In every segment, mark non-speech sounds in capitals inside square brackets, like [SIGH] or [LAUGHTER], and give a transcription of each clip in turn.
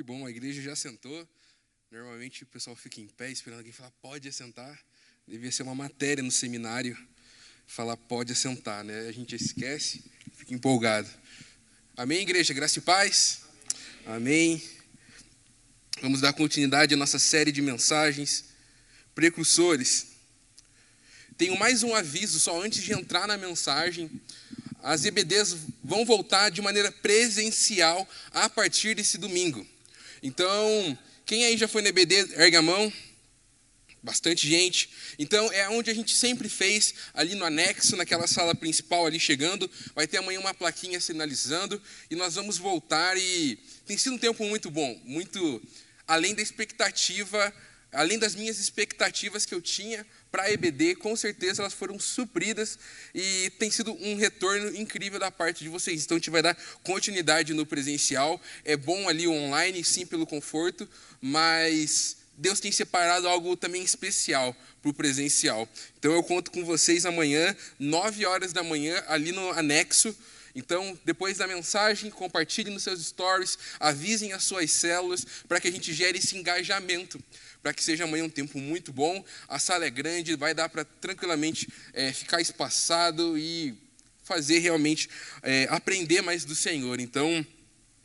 Que bom, a igreja já sentou. Normalmente o pessoal fica em pé esperando alguém falar, pode assentar. Devia ser uma matéria no seminário falar, pode assentar, né? A gente esquece, fica empolgado. Amém, igreja? Graça e paz? Amém. Vamos dar continuidade à nossa série de mensagens, precursores. Tenho mais um aviso, só antes de entrar na mensagem. As EBDs vão voltar de maneira presencial a partir desse domingo. Então, quem aí já foi na EBD, erga a mão. Bastante gente. Então, é onde a gente sempre fez, ali no anexo, naquela sala principal ali chegando. Vai ter amanhã uma plaquinha sinalizando. E nós vamos voltar e tem sido um tempo muito bom. Muito além da expectativa, além das minhas expectativas que eu tinha para a EBD, com certeza elas foram supridas e tem sido um retorno incrível da parte de vocês. Então a gente vai dar continuidade no presencial. É bom ali online, sim, pelo conforto, mas Deus tem separado algo também especial para o presencial. Então eu conto com vocês amanhã, 9 horas da manhã, ali no anexo. Então, depois da mensagem, compartilhem nos seus stories, avisem as suas células, para que a gente gere esse engajamento para que seja amanhã um tempo muito bom. A sala é grande, vai dar para tranquilamente é, ficar espaçado e fazer realmente é, aprender mais do Senhor. Então,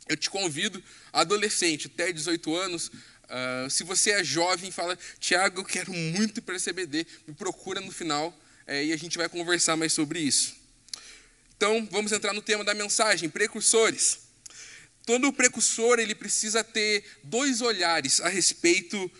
eu te convido, adolescente, até 18 anos, uh, se você é jovem, fala, Tiago, eu quero muito para CBD, me procura no final é, e a gente vai conversar mais sobre isso. Então, vamos entrar no tema da mensagem, precursores. Todo precursor ele precisa ter dois olhares a respeito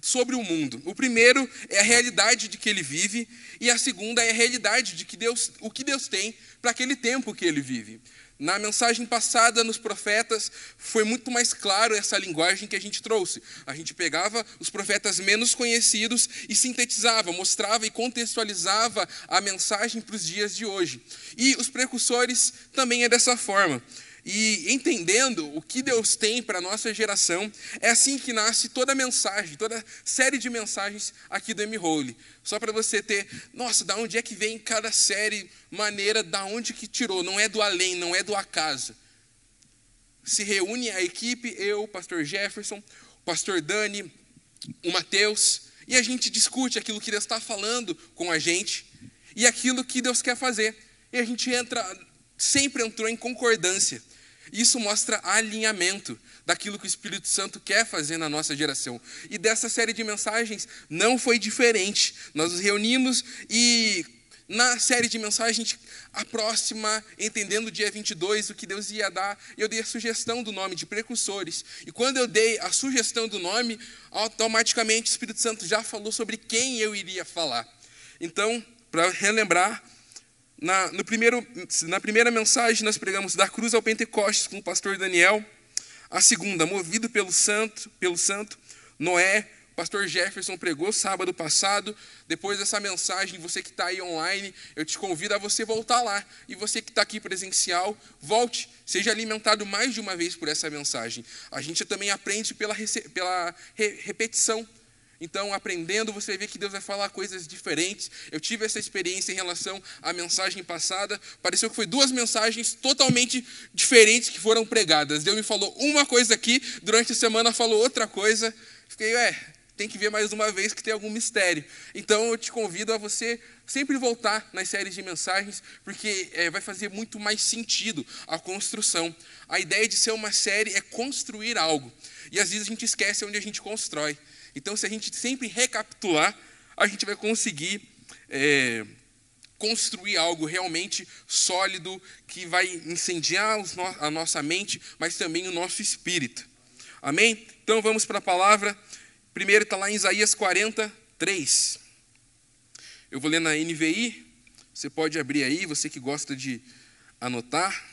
sobre o mundo. O primeiro é a realidade de que ele vive e a segunda é a realidade de que Deus, o que Deus tem para aquele tempo que ele vive. Na mensagem passada, nos profetas, foi muito mais claro essa linguagem que a gente trouxe. A gente pegava os profetas menos conhecidos e sintetizava, mostrava e contextualizava a mensagem para os dias de hoje. E os precursores também é dessa forma. E entendendo o que Deus tem para a nossa geração, é assim que nasce toda a mensagem, toda a série de mensagens aqui do M-Role. Só para você ter, nossa, da onde é que vem cada série, maneira, da onde que tirou, não é do além, não é do acaso. Se reúne a equipe, eu, o pastor Jefferson, o pastor Dani, o Mateus, e a gente discute aquilo que Deus está falando com a gente e aquilo que Deus quer fazer. E a gente entra, sempre entrou em concordância. Isso mostra alinhamento daquilo que o Espírito Santo quer fazer na nossa geração. E dessa série de mensagens não foi diferente. Nós nos reunimos e na série de mensagens, a próxima, entendendo o dia 22, o que Deus ia dar, eu dei a sugestão do nome de precursores. E quando eu dei a sugestão do nome, automaticamente o Espírito Santo já falou sobre quem eu iria falar. Então, para relembrar, na, no primeiro, na primeira mensagem, nós pregamos da cruz ao Pentecostes com o pastor Daniel. A segunda, movido pelo santo, pelo santo Noé, o pastor Jefferson pregou sábado passado. Depois dessa mensagem, você que está aí online, eu te convido a você voltar lá. E você que está aqui presencial, volte, seja alimentado mais de uma vez por essa mensagem. A gente também aprende pela, pela repetição. Então, aprendendo, você vê que Deus vai falar coisas diferentes. Eu tive essa experiência em relação à mensagem passada. Pareceu que foi duas mensagens totalmente diferentes que foram pregadas. Deus me falou uma coisa aqui, durante a semana falou outra coisa. Fiquei, ué, tem que ver mais uma vez que tem algum mistério. Então, eu te convido a você sempre voltar nas séries de mensagens, porque é, vai fazer muito mais sentido a construção. A ideia de ser uma série é construir algo. E às vezes a gente esquece onde a gente constrói. Então, se a gente sempre recapitular, a gente vai conseguir é, construir algo realmente sólido que vai incendiar a nossa mente, mas também o nosso espírito. Amém? Então vamos para a palavra. Primeiro está lá em Isaías 43. Eu vou ler na NVI. Você pode abrir aí, você que gosta de anotar.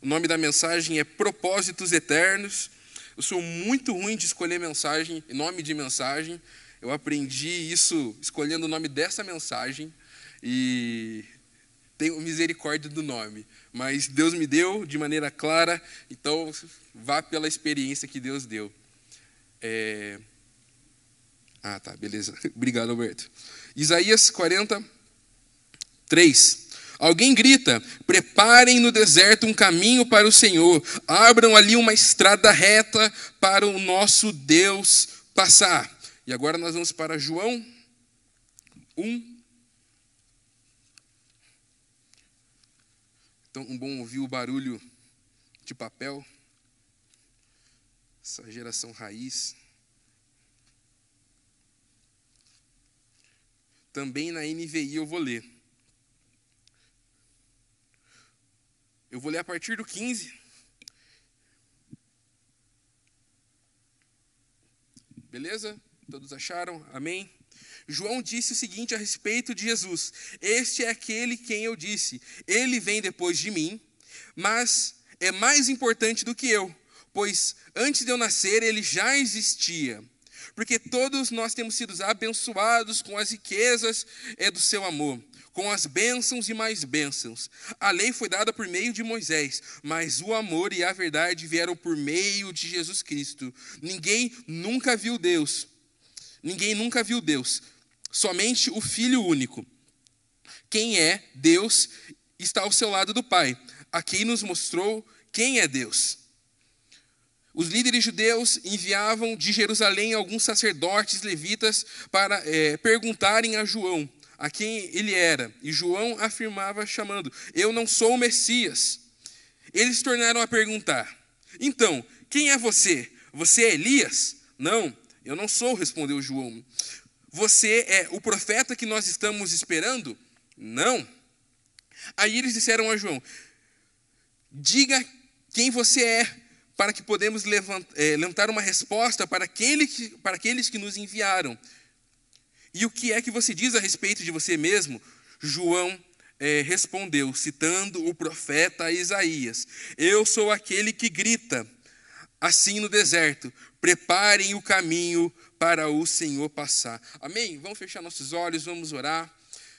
O nome da mensagem é Propósitos Eternos. Eu sou muito ruim de escolher mensagem, nome de mensagem. Eu aprendi isso escolhendo o nome dessa mensagem e tenho misericórdia do nome. Mas Deus me deu de maneira clara, então vá pela experiência que Deus deu. É... Ah, tá, beleza. [LAUGHS] Obrigado, Alberto. Isaías 43. Alguém grita: preparem no deserto um caminho para o Senhor, abram ali uma estrada reta para o nosso Deus passar. E agora nós vamos para João 1. Então, um bom ouvir o barulho de papel. Essa geração raiz. Também na NVI eu vou ler. Eu vou ler a partir do 15. Beleza? Todos acharam? Amém? João disse o seguinte a respeito de Jesus: Este é aquele quem eu disse, ele vem depois de mim, mas é mais importante do que eu, pois antes de eu nascer ele já existia. Porque todos nós temos sido abençoados com as riquezas é, do seu amor com as bênçãos e mais bênçãos. A lei foi dada por meio de Moisés, mas o amor e a verdade vieram por meio de Jesus Cristo. Ninguém nunca viu Deus. Ninguém nunca viu Deus. Somente o Filho único. Quem é Deus está ao seu lado do Pai, a quem nos mostrou quem é Deus. Os líderes judeus enviavam de Jerusalém alguns sacerdotes levitas para é, perguntarem a João a quem ele era. E João afirmava, chamando: Eu não sou o Messias. Eles tornaram a perguntar: Então, quem é você? Você é Elias? Não, eu não sou, respondeu João. Você é o profeta que nós estamos esperando? Não. Aí eles disseram a João: Diga quem você é, para que podemos eh, levantar uma resposta para, aquele que, para aqueles que nos enviaram. E o que é que você diz a respeito de você mesmo? João é, respondeu, citando o profeta Isaías: Eu sou aquele que grita, assim no deserto, preparem o caminho para o Senhor passar. Amém? Vamos fechar nossos olhos, vamos orar.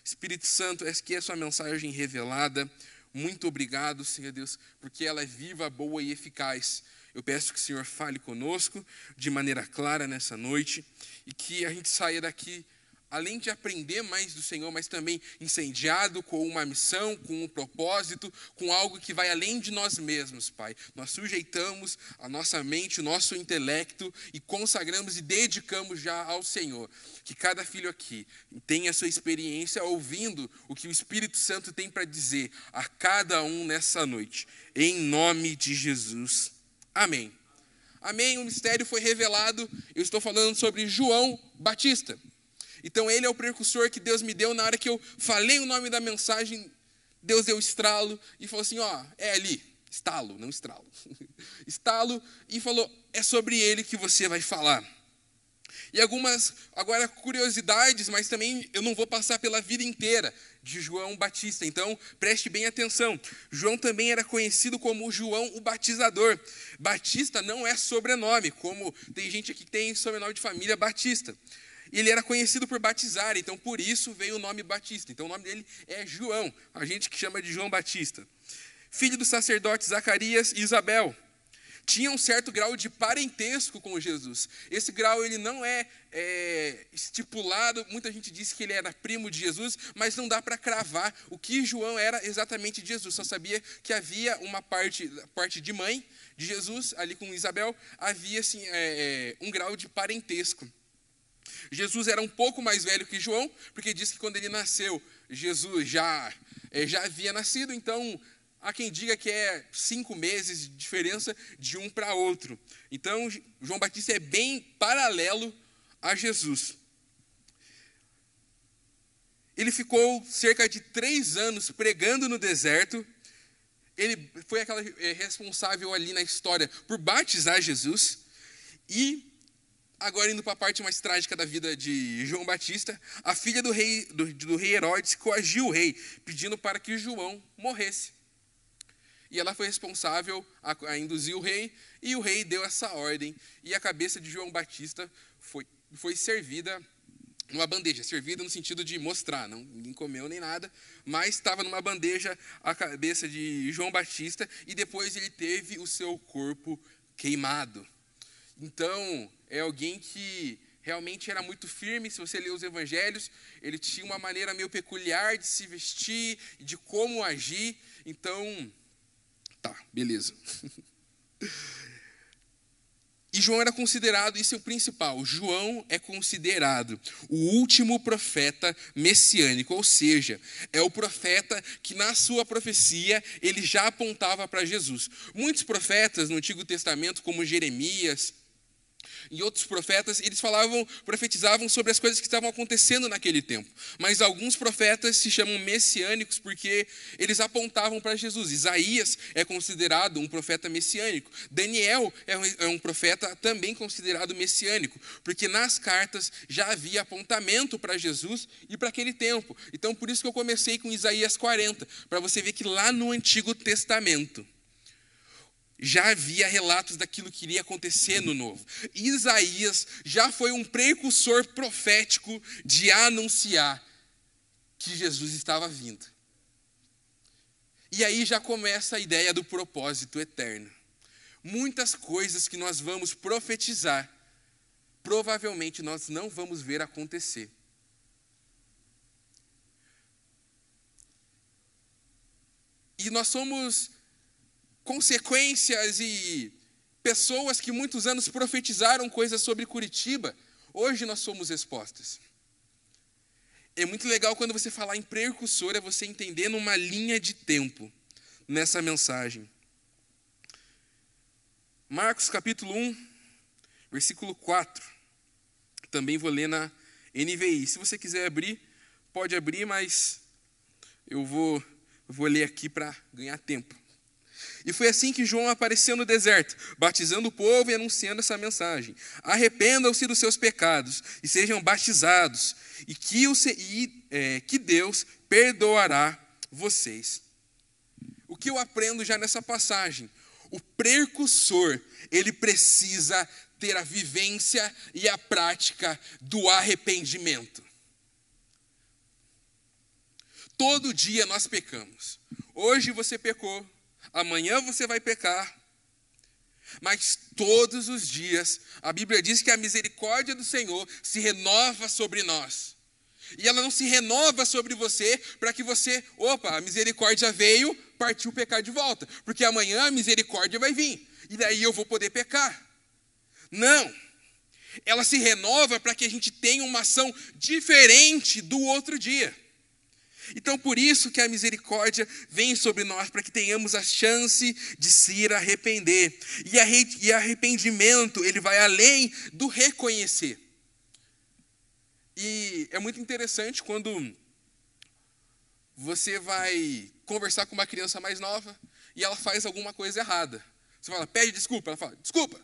Espírito Santo, essa aqui é a sua mensagem revelada. Muito obrigado, Senhor Deus, porque ela é viva, boa e eficaz. Eu peço que o Senhor fale conosco de maneira clara nessa noite e que a gente saia daqui além de aprender mais do Senhor, mas também incendiado com uma missão, com um propósito, com algo que vai além de nós mesmos, Pai. Nós sujeitamos a nossa mente, o nosso intelecto e consagramos e dedicamos já ao Senhor. Que cada filho aqui tenha a sua experiência ouvindo o que o Espírito Santo tem para dizer a cada um nessa noite. Em nome de Jesus. Amém. Amém. O mistério foi revelado. Eu estou falando sobre João Batista. Então ele é o precursor que Deus me deu na hora que eu falei o nome da mensagem, Deus deu estralo e falou assim, ó, é ali, estalo, não estralo. [LAUGHS] estalo e falou, é sobre ele que você vai falar. E algumas, agora, curiosidades, mas também eu não vou passar pela vida inteira de João Batista. Então, preste bem atenção. João também era conhecido como João o Batizador. Batista não é sobrenome, como tem gente aqui que tem sobrenome de família Batista ele era conhecido por batizar, então por isso veio o nome Batista. Então o nome dele é João, a gente que chama de João Batista. Filho dos sacerdotes Zacarias e Isabel. Tinha um certo grau de parentesco com Jesus. Esse grau ele não é, é estipulado. Muita gente disse que ele era primo de Jesus, mas não dá para cravar o que João era exatamente de Jesus. Só sabia que havia uma parte, parte de mãe de Jesus ali com Isabel, havia assim, é, é um grau de parentesco. Jesus era um pouco mais velho que João, porque diz que quando ele nasceu, Jesus já, é, já havia nascido, então há quem diga que é cinco meses de diferença de um para outro. Então, João Batista é bem paralelo a Jesus. Ele ficou cerca de três anos pregando no deserto. Ele foi aquela é, responsável ali na história por batizar Jesus. E Agora, indo para a parte mais trágica da vida de João Batista, a filha do rei, do, do rei Herodes coagiu o rei, pedindo para que João morresse. E ela foi responsável a, a, induzir o rei, e o rei deu essa ordem. E a cabeça de João Batista foi, foi servida numa bandeja, servida no sentido de mostrar, não comeu nem nada, mas estava numa bandeja a cabeça de João Batista, e depois ele teve o seu corpo queimado. Então, é alguém que realmente era muito firme. Se você ler os evangelhos, ele tinha uma maneira meio peculiar de se vestir, de como agir. Então, tá, beleza. [LAUGHS] E João era considerado, isso é o principal, João é considerado o último profeta messiânico, ou seja, é o profeta que na sua profecia ele já apontava para Jesus. Muitos profetas no Antigo Testamento, como Jeremias, e outros profetas, eles falavam, profetizavam sobre as coisas que estavam acontecendo naquele tempo. Mas alguns profetas se chamam messiânicos porque eles apontavam para Jesus. Isaías é considerado um profeta messiânico. Daniel é um é profeta também considerado messiânico, porque nas cartas já havia apontamento para Jesus e para aquele tempo. Então, por isso que eu comecei com Isaías 40, para você ver que lá no Antigo Testamento, já havia relatos daquilo que iria acontecer no novo. Isaías já foi um precursor profético de anunciar que Jesus estava vindo. E aí já começa a ideia do propósito eterno. Muitas coisas que nós vamos profetizar, provavelmente nós não vamos ver acontecer. E nós somos consequências e pessoas que muitos anos profetizaram coisas sobre Curitiba, hoje nós somos expostas. É muito legal quando você falar em precursor, é você entender numa linha de tempo nessa mensagem. Marcos capítulo 1, versículo 4. Também vou ler na NVI. Se você quiser abrir, pode abrir, mas eu vou, vou ler aqui para ganhar tempo. E foi assim que João apareceu no deserto, batizando o povo e anunciando essa mensagem: arrependam-se dos seus pecados e sejam batizados, e que, o, e, é, que Deus perdoará vocês. O que eu aprendo já nessa passagem? O precursor, ele precisa ter a vivência e a prática do arrependimento. Todo dia nós pecamos. Hoje você pecou, amanhã você vai pecar. Mas todos os dias, a Bíblia diz que a misericórdia do Senhor se renova sobre nós. E ela não se renova sobre você para que você, opa, a misericórdia veio, partiu pecar de volta. Porque amanhã a misericórdia vai vir. E daí eu vou poder pecar. Não. Ela se renova para que a gente tenha uma ação diferente do outro dia. Então, por isso que a misericórdia vem sobre nós, para que tenhamos a chance de se arrepender. E arrependimento, ele vai além do reconhecer. E é muito interessante quando você vai conversar com uma criança mais nova e ela faz alguma coisa errada. Você fala, pede desculpa. Ela fala, desculpa.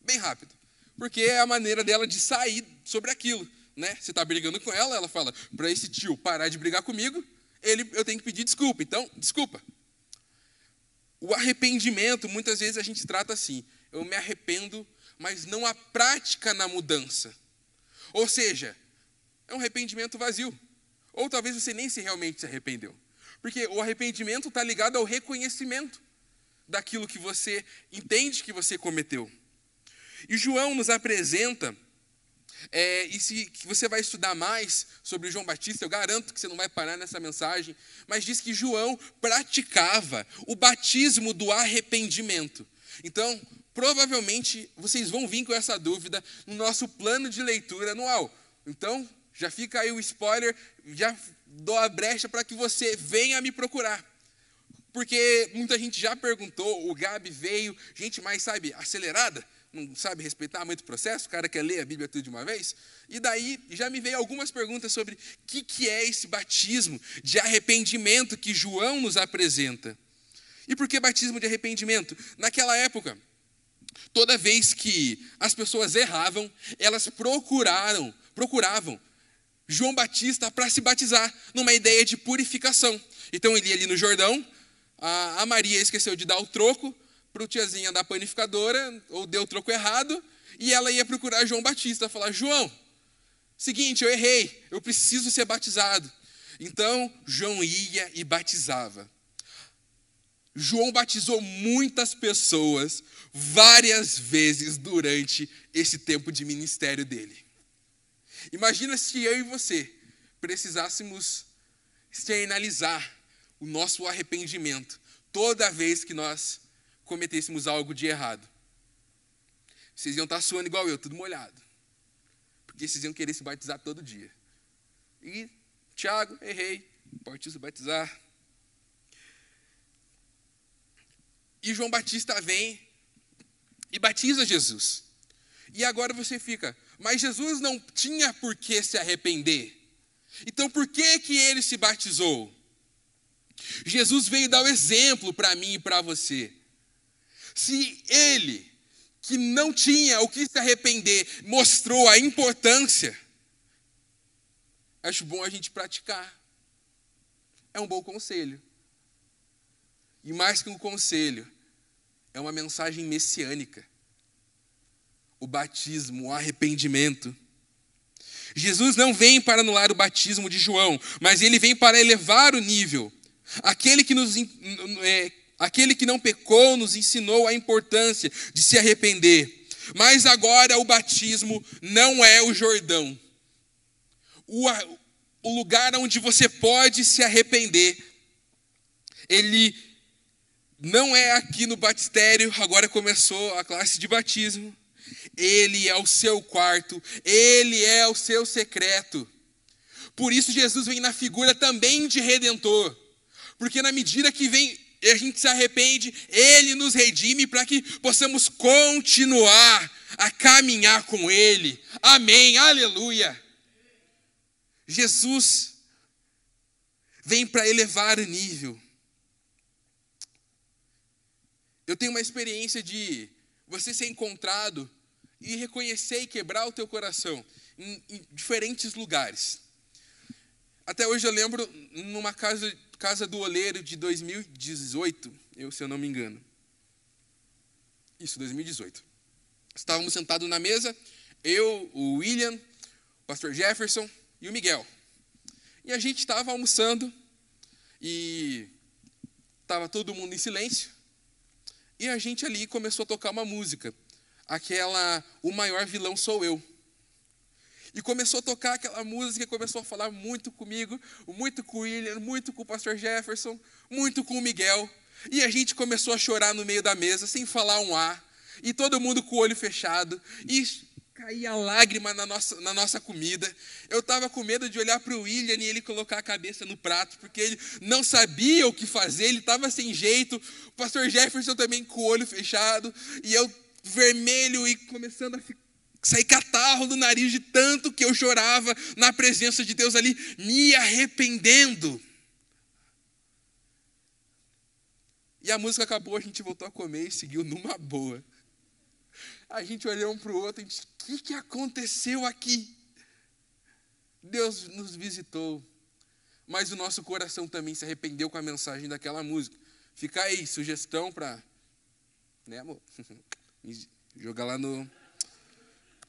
Bem rápido. Porque é a maneira dela de sair sobre aquilo né? Você está brigando com ela, ela fala, para esse tio parar de brigar comigo, ele, eu tenho que pedir desculpa. Então, desculpa. O arrependimento, muitas vezes a gente trata assim, eu me arrependo, mas não há prática na mudança. Ou seja, é um arrependimento vazio. Ou talvez você nem se realmente se arrependeu. Porque o arrependimento está ligado ao reconhecimento daquilo que você entende que você cometeu. E João nos apresenta é, e se você vai estudar mais sobre João Batista, eu garanto que você não vai parar nessa mensagem, mas diz que João praticava o batismo do arrependimento. Então, provavelmente vocês vão vir com essa dúvida no nosso plano de leitura anual. Então, já fica aí o spoiler, já dou a brecha para que você venha me procurar. Porque muita gente já perguntou, o Gabi veio, gente mais, sabe, acelerada não sabe respeitar muito o processo, o cara quer ler a Bíblia tudo de uma vez. E daí já me veio algumas perguntas sobre o que, que é esse batismo de arrependimento que João nos apresenta. E por que batismo de arrependimento? Naquela época, toda vez que as pessoas erravam, elas procuraram, procuravam João Batista para se batizar, numa ideia de purificação. Então ele ia ali no Jordão, a Maria esqueceu de dar o troco, para o tiazinha da panificadora, ou deu o troco errado, e ela ia procurar João Batista, falar: João, seguinte, eu errei, eu preciso ser batizado. Então, João ia e batizava. João batizou muitas pessoas várias vezes durante esse tempo de ministério dele. Imagina se eu e você precisássemos externalizar o nosso arrependimento toda vez que nós cometêssemos algo de errado. Vocês iam estar suando igual eu, tudo molhado. Porque vocês iam querer se batizar todo dia. E, Tiago, errei, pode se batizar. E João Batista vem e batiza Jesus. E agora você fica, mas Jesus não tinha por que se arrepender. Então por que que ele se batizou? Jesus veio dar o exemplo para mim e para você. Se ele, que não tinha o que se arrepender, mostrou a importância, acho bom a gente praticar. É um bom conselho. E mais que um conselho, é uma mensagem messiânica. O batismo, o arrependimento. Jesus não vem para anular o batismo de João, mas ele vem para elevar o nível. Aquele que, nos, é, aquele que não pecou nos ensinou a importância de se arrepender. Mas agora o batismo não é o Jordão. O, o lugar onde você pode se arrepender. Ele não é aqui no batistério, agora começou a classe de batismo. Ele é o seu quarto, ele é o seu secreto. Por isso Jesus vem na figura também de redentor. Porque na medida que vem a gente se arrepende, ele nos redime para que possamos continuar a caminhar com ele. Amém. Aleluia. Jesus vem para elevar o nível. Eu tenho uma experiência de você ser encontrado e reconhecer e quebrar o teu coração em, em diferentes lugares. Até hoje eu lembro numa casa, casa do oleiro de 2018, eu, se eu não me engano. Isso, 2018. Estávamos sentados na mesa, eu, o William, o pastor Jefferson e o Miguel. E a gente estava almoçando e estava todo mundo em silêncio. E a gente ali começou a tocar uma música, aquela O Maior Vilão Sou Eu. E começou a tocar aquela música, começou a falar muito comigo, muito com o William, muito com o pastor Jefferson, muito com o Miguel. E a gente começou a chorar no meio da mesa, sem falar um A. E todo mundo com o olho fechado. E caía lágrima na nossa, na nossa comida. Eu estava com medo de olhar para o William e ele colocar a cabeça no prato, porque ele não sabia o que fazer, ele estava sem jeito. O pastor Jefferson também com o olho fechado, e eu vermelho e começando a sair catarro do nariz de tanto que eu chorava na presença de Deus ali, me arrependendo. E a música acabou, a gente voltou a comer e seguiu numa boa. A gente olhou um para o outro e disse: O que, que aconteceu aqui? Deus nos visitou, mas o nosso coração também se arrependeu com a mensagem daquela música. Fica aí, sugestão para. Né, amor? [LAUGHS] Jogar lá no.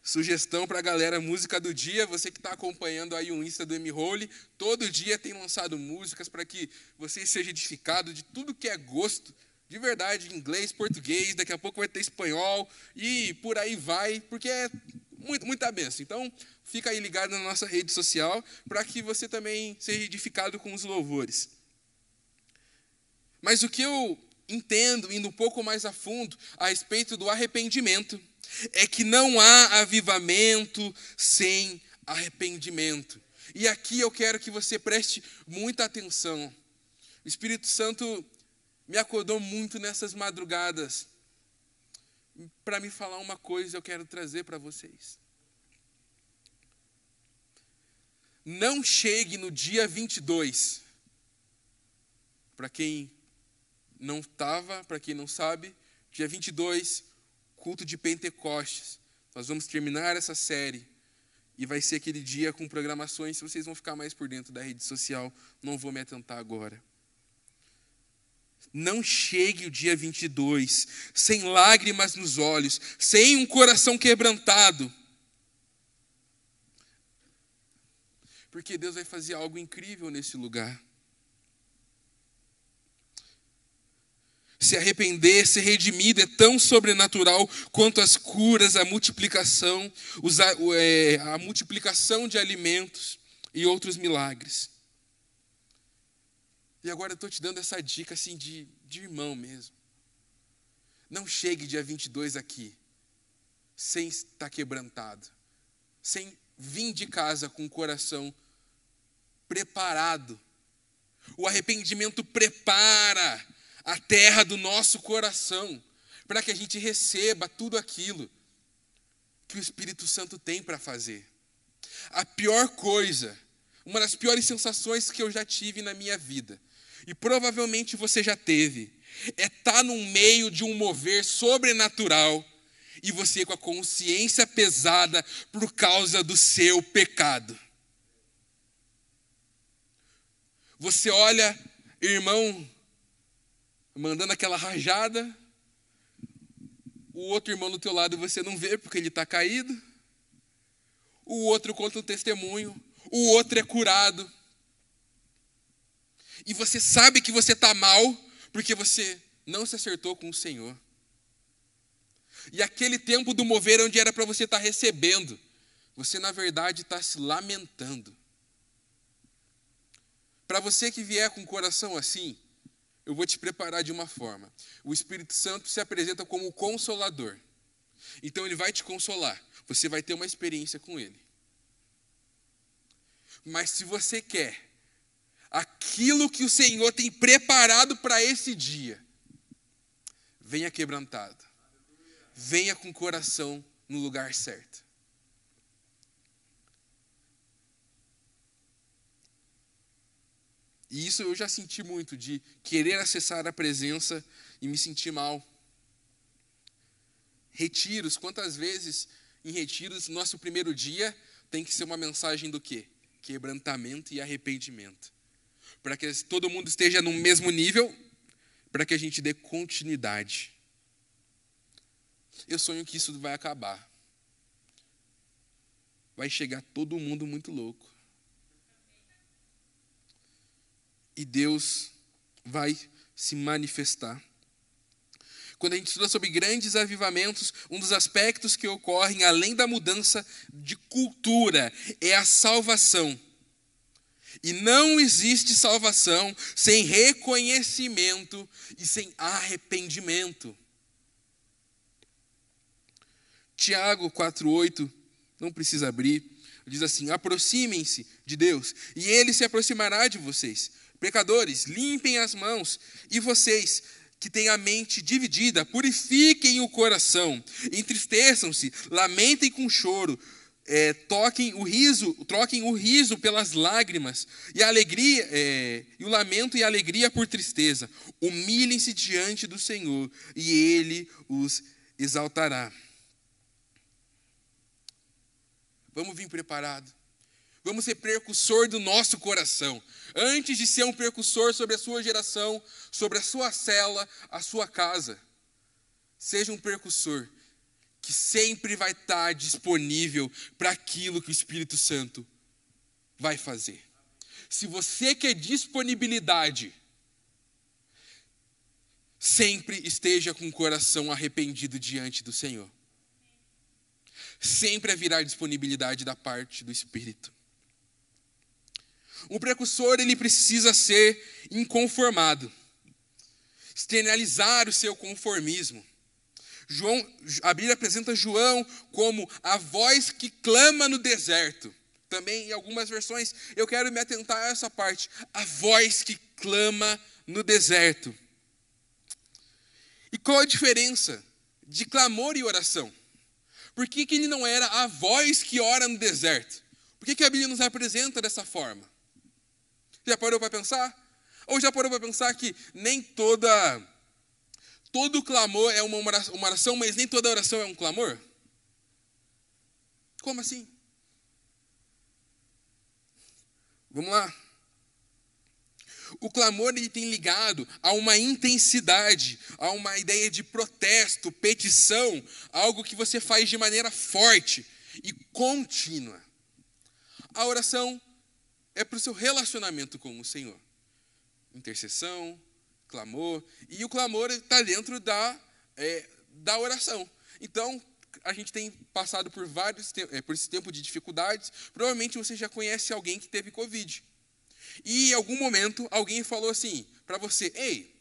Sugestão para a galera, música do dia. Você que está acompanhando aí o Insta do M-Role, todo dia tem lançado músicas para que você seja edificado de tudo que é gosto de verdade, inglês, português, daqui a pouco vai ter espanhol e por aí vai, porque é muito, muita benção. Então, fica aí ligado na nossa rede social para que você também seja edificado com os louvores. Mas o que eu entendo, indo um pouco mais a fundo, a respeito do arrependimento, é que não há avivamento sem arrependimento. E aqui eu quero que você preste muita atenção. O Espírito Santo me acordou muito nessas madrugadas para me falar uma coisa eu quero trazer para vocês. Não chegue no dia 22. Para quem não estava, para quem não sabe, dia 22, culto de Pentecostes. Nós vamos terminar essa série e vai ser aquele dia com programações. Vocês vão ficar mais por dentro da rede social, não vou me atentar agora. Não chegue o dia 22 sem lágrimas nos olhos, sem um coração quebrantado. Porque Deus vai fazer algo incrível nesse lugar. Se arrepender, ser redimido é tão sobrenatural quanto as curas, a multiplicação, é, a multiplicação de alimentos e outros milagres. E agora eu estou te dando essa dica assim de, de irmão mesmo. Não chegue dia 22 aqui sem estar quebrantado, sem vir de casa com o coração preparado. O arrependimento prepara a terra do nosso coração para que a gente receba tudo aquilo que o Espírito Santo tem para fazer. A pior coisa, uma das piores sensações que eu já tive na minha vida, e provavelmente você já teve, é estar tá no meio de um mover sobrenatural e você com a consciência pesada por causa do seu pecado. Você olha, irmão, mandando aquela rajada, o outro irmão do teu lado você não vê porque ele está caído, o outro conta um testemunho, o outro é curado. E você sabe que você está mal porque você não se acertou com o Senhor. E aquele tempo do mover onde era para você estar tá recebendo, você na verdade está se lamentando. Para você que vier com o coração assim, eu vou te preparar de uma forma. O Espírito Santo se apresenta como o consolador. Então ele vai te consolar. Você vai ter uma experiência com ele. Mas se você quer aquilo que o Senhor tem preparado para esse dia, venha quebrantado venha com o coração no lugar certo. E isso eu já senti muito, de querer acessar a presença e me sentir mal. Retiros, quantas vezes em retiros, nosso primeiro dia tem que ser uma mensagem do quê? Quebrantamento e arrependimento. Para que todo mundo esteja no mesmo nível, para que a gente dê continuidade. Eu sonho que isso vai acabar. Vai chegar todo mundo muito louco. E Deus vai se manifestar. Quando a gente estuda sobre grandes avivamentos, um dos aspectos que ocorrem, além da mudança de cultura, é a salvação. E não existe salvação sem reconhecimento e sem arrependimento. Tiago 4,8, não precisa abrir, diz assim: aproximem-se de Deus, e Ele se aproximará de vocês. Pecadores, limpem as mãos, e vocês que têm a mente dividida, purifiquem o coração, entristeçam-se, lamentem com choro, é, toquem o riso, troquem o riso pelas lágrimas, e a alegria, é, e o lamento e a alegria por tristeza. Humilhem-se diante do Senhor, e Ele os exaltará. Vamos vir preparado. Vamos ser precursor do nosso coração. Antes de ser um precursor sobre a sua geração, sobre a sua cela, a sua casa. Seja um precursor que sempre vai estar disponível para aquilo que o Espírito Santo vai fazer. Se você quer disponibilidade, sempre esteja com o coração arrependido diante do Senhor sempre haverá disponibilidade da parte do Espírito. O precursor ele precisa ser inconformado, externalizar o seu conformismo. João, a Bíblia apresenta João como a voz que clama no deserto. Também em algumas versões eu quero me atentar a essa parte, a voz que clama no deserto. E qual a diferença de clamor e oração? Por que, que ele não era a voz que ora no deserto? Por que, que a Bíblia nos apresenta dessa forma? Já parou para pensar? Ou já parou para pensar que nem toda todo clamor é uma oração, mas nem toda oração é um clamor? Como assim? Vamos lá. O clamor ele tem ligado a uma intensidade, a uma ideia de protesto, petição, algo que você faz de maneira forte e contínua. A oração é para o seu relacionamento com o Senhor. Intercessão, clamor, e o clamor está dentro da, é, da oração. Então, a gente tem passado por vários é, por esse tempo de dificuldades. Provavelmente você já conhece alguém que teve Covid. E em algum momento alguém falou assim para você: Ei,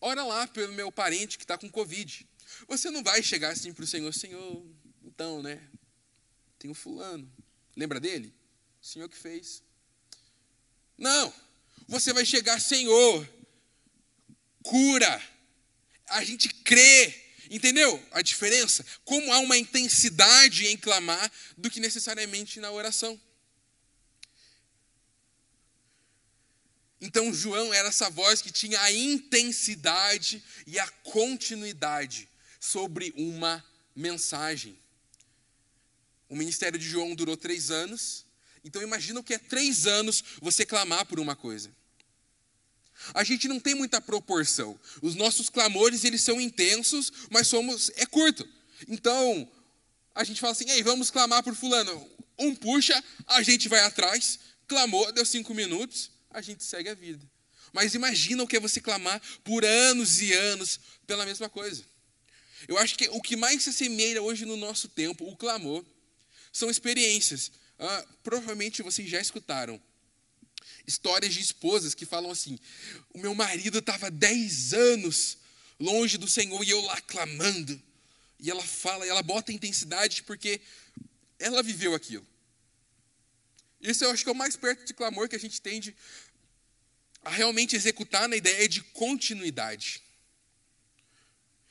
ora lá pelo meu parente que está com Covid. Você não vai chegar assim para o Senhor, Senhor, então, né? Tem o fulano. Lembra dele? O Senhor que fez. Não. Você vai chegar, Senhor, cura. A gente crê. Entendeu a diferença? Como há uma intensidade em clamar do que necessariamente na oração. Então, João era essa voz que tinha a intensidade e a continuidade sobre uma mensagem. O ministério de João durou três anos. Então, imagina o que é três anos você clamar por uma coisa. A gente não tem muita proporção. Os nossos clamores, eles são intensos, mas somos é curto. Então, a gente fala assim, ei, vamos clamar por fulano. Um puxa, a gente vai atrás, clamou, deu cinco minutos, a gente segue a vida. Mas imagina o que é você clamar por anos e anos pela mesma coisa. Eu acho que o que mais se assemelha hoje no nosso tempo, o clamor, são experiências. Ah, provavelmente vocês já escutaram histórias de esposas que falam assim: o meu marido estava 10 anos longe do Senhor e eu lá clamando. E ela fala, ela bota intensidade porque ela viveu aquilo. Isso eu acho que é o mais perto de clamor que a gente tende a realmente executar na ideia de continuidade.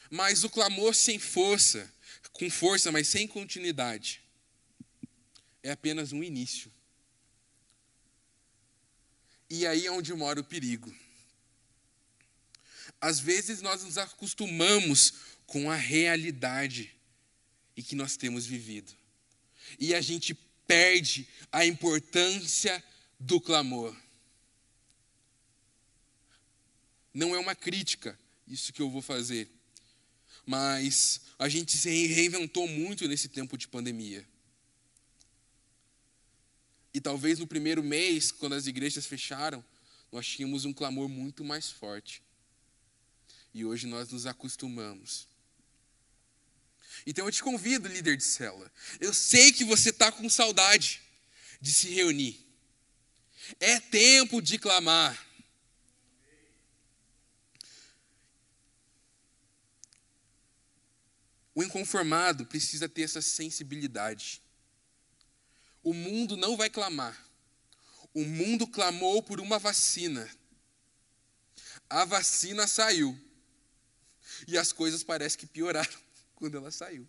Mas o clamor sem força, com força, mas sem continuidade, é apenas um início. E aí é onde mora o perigo. Às vezes nós nos acostumamos com a realidade em que nós temos vivido. E a gente perde a importância do clamor. Não é uma crítica isso que eu vou fazer. Mas a gente se reinventou muito nesse tempo de pandemia. E talvez no primeiro mês, quando as igrejas fecharam, nós tínhamos um clamor muito mais forte. E hoje nós nos acostumamos. Então eu te convido, líder de célula. Eu sei que você está com saudade de se reunir. É tempo de clamar. O inconformado precisa ter essa sensibilidade. O mundo não vai clamar. O mundo clamou por uma vacina. A vacina saiu. E as coisas parecem que pioraram [LAUGHS] quando ela saiu.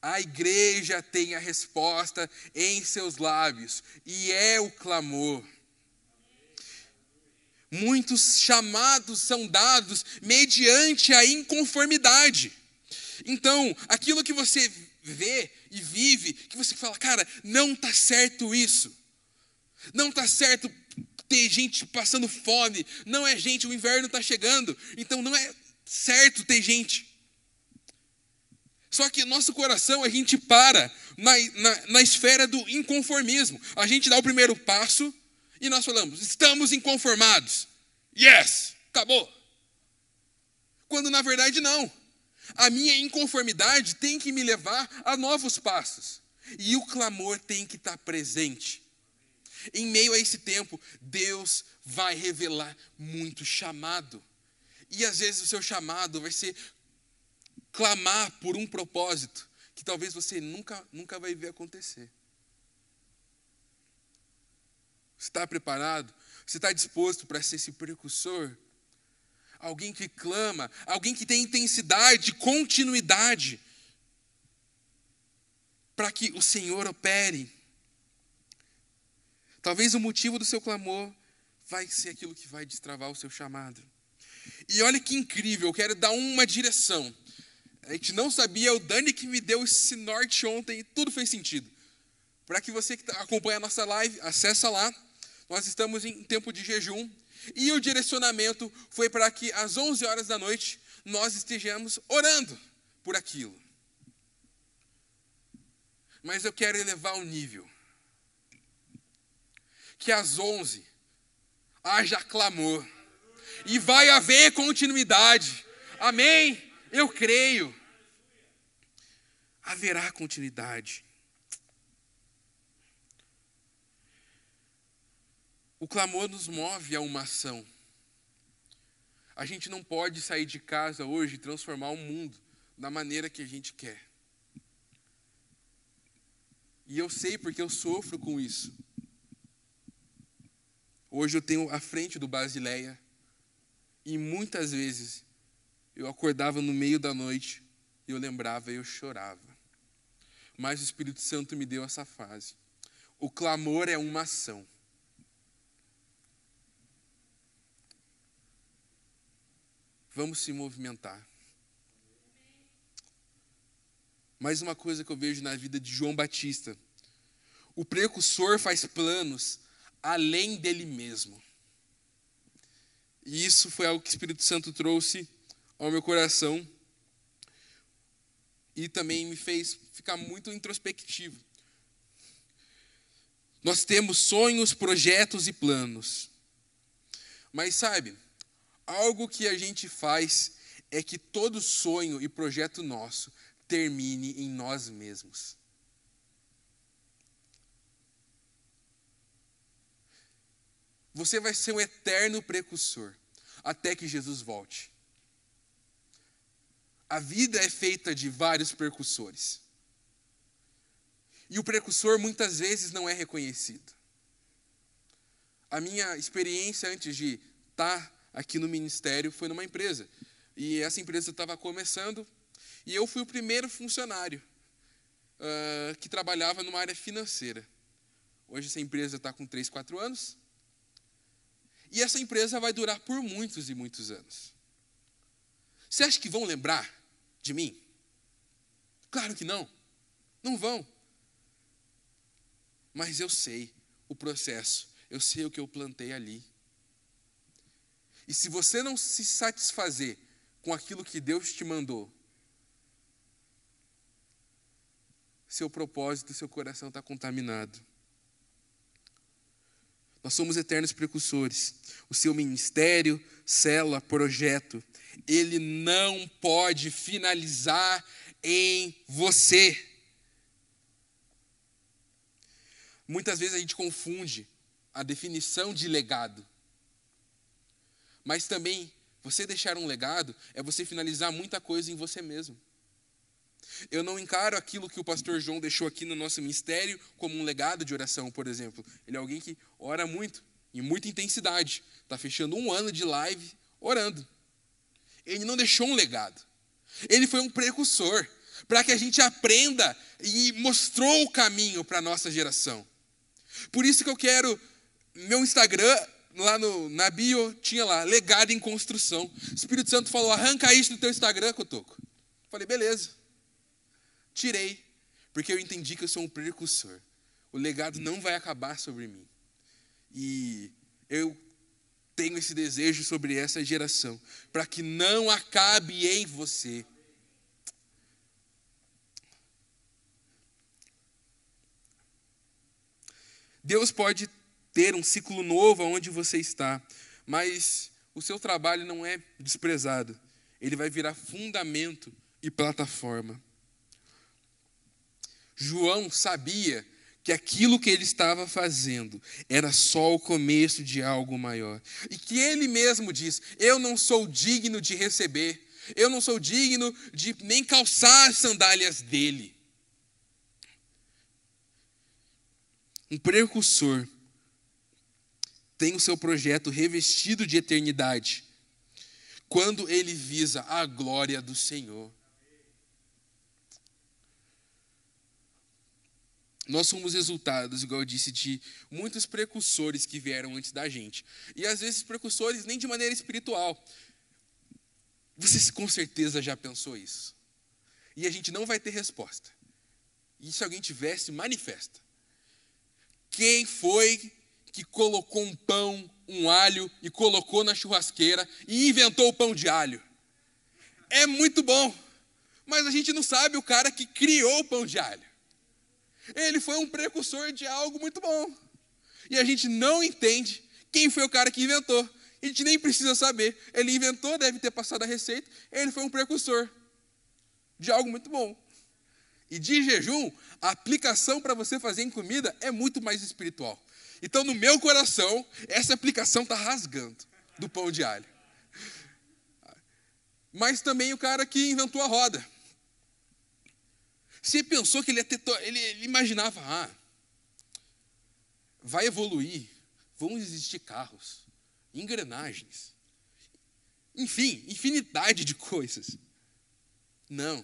A igreja tem a resposta em seus lábios, e é o clamor. Muitos chamados são dados mediante a inconformidade. Então, aquilo que você vê e vive, que você fala, cara, não está certo isso. Não está certo ter gente passando fome. Não é gente, o inverno está chegando. Então não é certo ter gente. Só que nosso coração, a gente para na, na, na esfera do inconformismo. A gente dá o primeiro passo e nós falamos, estamos inconformados. Yes, acabou. Quando na verdade não. A minha inconformidade tem que me levar a novos passos. E o clamor tem que estar presente. Em meio a esse tempo, Deus vai revelar muito chamado. E às vezes o seu chamado vai ser clamar por um propósito que talvez você nunca, nunca vai ver acontecer. Está preparado? Você está disposto para ser esse precursor? Alguém que clama, alguém que tem intensidade, continuidade, para que o Senhor opere. Talvez o motivo do seu clamor vai ser aquilo que vai destravar o seu chamado. E olha que incrível, eu quero dar uma direção. A gente não sabia, o Dani que me deu esse norte ontem e tudo fez sentido. Para que você que acompanha a nossa live, acessa lá. Nós estamos em tempo de jejum e o direcionamento foi para que às 11 horas da noite nós estejamos orando por aquilo. Mas eu quero elevar o nível. Que às 11, haja clamor. E vai haver continuidade. Amém? Eu creio. Haverá continuidade. O clamor nos move a uma ação. A gente não pode sair de casa hoje e transformar o mundo da maneira que a gente quer. E eu sei porque eu sofro com isso. Hoje eu tenho a frente do Basileia e muitas vezes eu acordava no meio da noite e eu lembrava e eu chorava. Mas o Espírito Santo me deu essa fase. O clamor é uma ação. Vamos se movimentar. Mais uma coisa que eu vejo na vida de João Batista. O precursor faz planos além dele mesmo. E isso foi algo que o Espírito Santo trouxe ao meu coração e também me fez ficar muito introspectivo. Nós temos sonhos, projetos e planos. Mas sabe, algo que a gente faz é que todo sonho e projeto nosso termine em nós mesmos. Você vai ser um eterno precursor até que Jesus volte. A vida é feita de vários precursores. E o precursor muitas vezes não é reconhecido. A minha experiência antes de estar aqui no ministério foi numa empresa. E essa empresa estava começando, e eu fui o primeiro funcionário uh, que trabalhava numa área financeira. Hoje essa empresa está com 3, 4 anos. E essa empresa vai durar por muitos e muitos anos. Você acha que vão lembrar de mim? Claro que não. Não vão. Mas eu sei o processo. Eu sei o que eu plantei ali. E se você não se satisfazer com aquilo que Deus te mandou, seu propósito, seu coração está contaminado. Nós somos eternos precursores. O seu ministério, célula, projeto, ele não pode finalizar em você. Muitas vezes a gente confunde a definição de legado. Mas também, você deixar um legado é você finalizar muita coisa em você mesmo. Eu não encaro aquilo que o pastor João deixou aqui no nosso ministério como um legado de oração, por exemplo. Ele é alguém que ora muito, em muita intensidade. Está fechando um ano de live orando. Ele não deixou um legado. Ele foi um precursor para que a gente aprenda e mostrou o caminho para a nossa geração. Por isso que eu quero, meu Instagram, lá no, na bio, tinha lá, legado em construção. O Espírito Santo falou, arranca isso do teu Instagram, Cotoco. Falei, beleza. Tirei, porque eu entendi que eu sou um precursor. O legado não vai acabar sobre mim. E eu tenho esse desejo sobre essa geração, para que não acabe em você. Deus pode ter um ciclo novo onde você está, mas o seu trabalho não é desprezado. Ele vai virar fundamento e plataforma. João sabia que aquilo que ele estava fazendo era só o começo de algo maior. E que ele mesmo diz: Eu não sou digno de receber, eu não sou digno de nem calçar as sandálias dele. Um precursor tem o seu projeto revestido de eternidade quando ele visa a glória do Senhor. Nós somos resultados, igual eu disse, de muitos precursores que vieram antes da gente. E às vezes precursores nem de maneira espiritual. Você com certeza já pensou isso. E a gente não vai ter resposta. E se alguém tivesse, manifesta. Quem foi que colocou um pão, um alho e colocou na churrasqueira e inventou o pão de alho? É muito bom. Mas a gente não sabe o cara que criou o pão de alho. Ele foi um precursor de algo muito bom. E a gente não entende quem foi o cara que inventou. A gente nem precisa saber. Ele inventou, deve ter passado a receita. Ele foi um precursor de algo muito bom. E de jejum, a aplicação para você fazer em comida é muito mais espiritual. Então, no meu coração, essa aplicação está rasgando do pão de alho. Mas também o cara que inventou a roda. Você pensou que ele ia ter. Ele, ele imaginava, ah, vai evoluir, vão existir carros, engrenagens, enfim, infinidade de coisas. Não.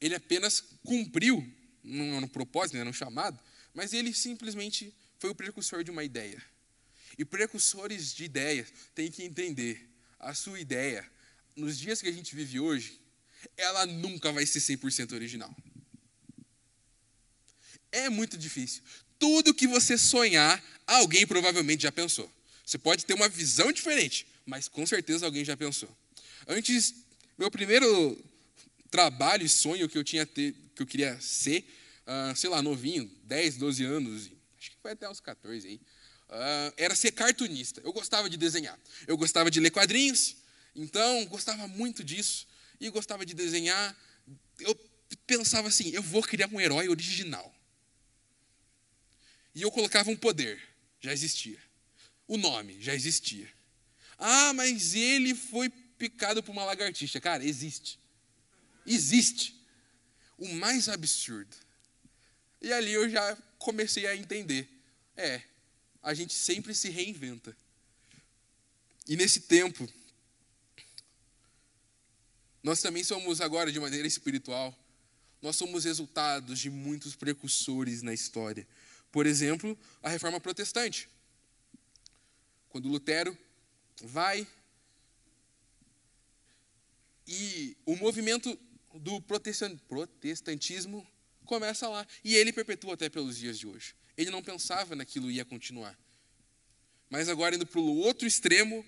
Ele apenas cumpriu, não no propósito, não no chamado, mas ele simplesmente foi o precursor de uma ideia. E precursores de ideias têm que entender a sua ideia, nos dias que a gente vive hoje, ela nunca vai ser 100% original. É muito difícil. Tudo que você sonhar, alguém provavelmente já pensou. Você pode ter uma visão diferente, mas com certeza alguém já pensou. Antes, meu primeiro trabalho e sonho que eu tinha ter, que eu queria ser, uh, sei lá, novinho, 10, 12 anos, acho que foi até uns 14 aí, uh, era ser cartunista. Eu gostava de desenhar. Eu gostava de ler quadrinhos, então gostava muito disso e gostava de desenhar. Eu pensava assim, eu vou criar um herói original. E eu colocava um poder, já existia. O nome já existia. Ah, mas ele foi picado por uma lagartixa. Cara, existe. Existe. O mais absurdo. E ali eu já comecei a entender. É, a gente sempre se reinventa. E nesse tempo, nós também somos agora, de maneira espiritual, nós somos resultados de muitos precursores na história. Por exemplo, a reforma protestante. Quando Lutero vai e o movimento do protestantismo começa lá. E ele perpetua até pelos dias de hoje. Ele não pensava naquilo ia continuar. Mas agora, indo para o outro extremo,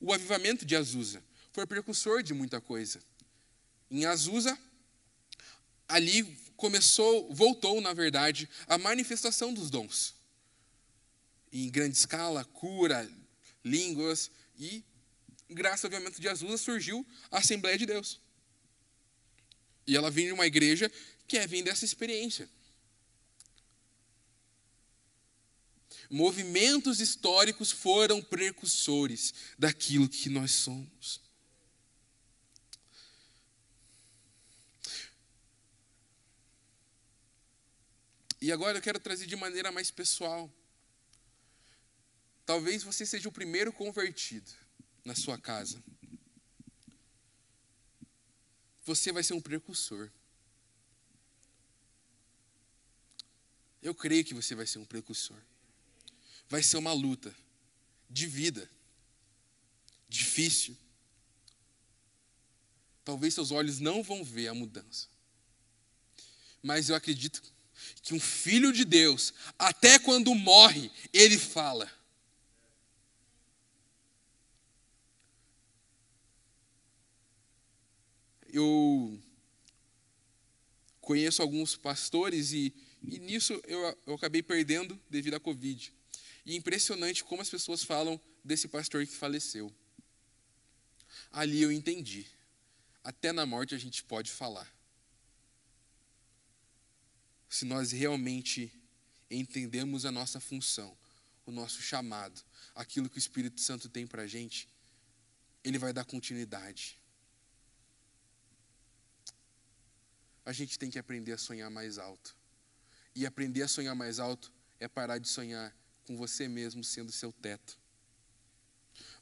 o avivamento de Azusa foi precursor de muita coisa. Em Azusa, ali começou, voltou, na verdade, a manifestação dos dons. Em grande escala, cura, línguas e, graças ao avivamento de Azusa, surgiu a Assembleia de Deus. E ela vem de uma igreja que é, vem dessa experiência. Movimentos históricos foram precursores daquilo que nós somos. E agora eu quero trazer de maneira mais pessoal. Talvez você seja o primeiro convertido na sua casa. Você vai ser um precursor. Eu creio que você vai ser um precursor. Vai ser uma luta de vida, difícil. Talvez seus olhos não vão ver a mudança. Mas eu acredito que um filho de Deus, até quando morre, ele fala. Eu conheço alguns pastores e, e nisso eu, eu acabei perdendo devido à Covid. E é impressionante como as pessoas falam desse pastor que faleceu. Ali eu entendi. Até na morte a gente pode falar se nós realmente entendemos a nossa função, o nosso chamado, aquilo que o Espírito Santo tem para a gente, ele vai dar continuidade. A gente tem que aprender a sonhar mais alto. E aprender a sonhar mais alto é parar de sonhar com você mesmo sendo seu teto,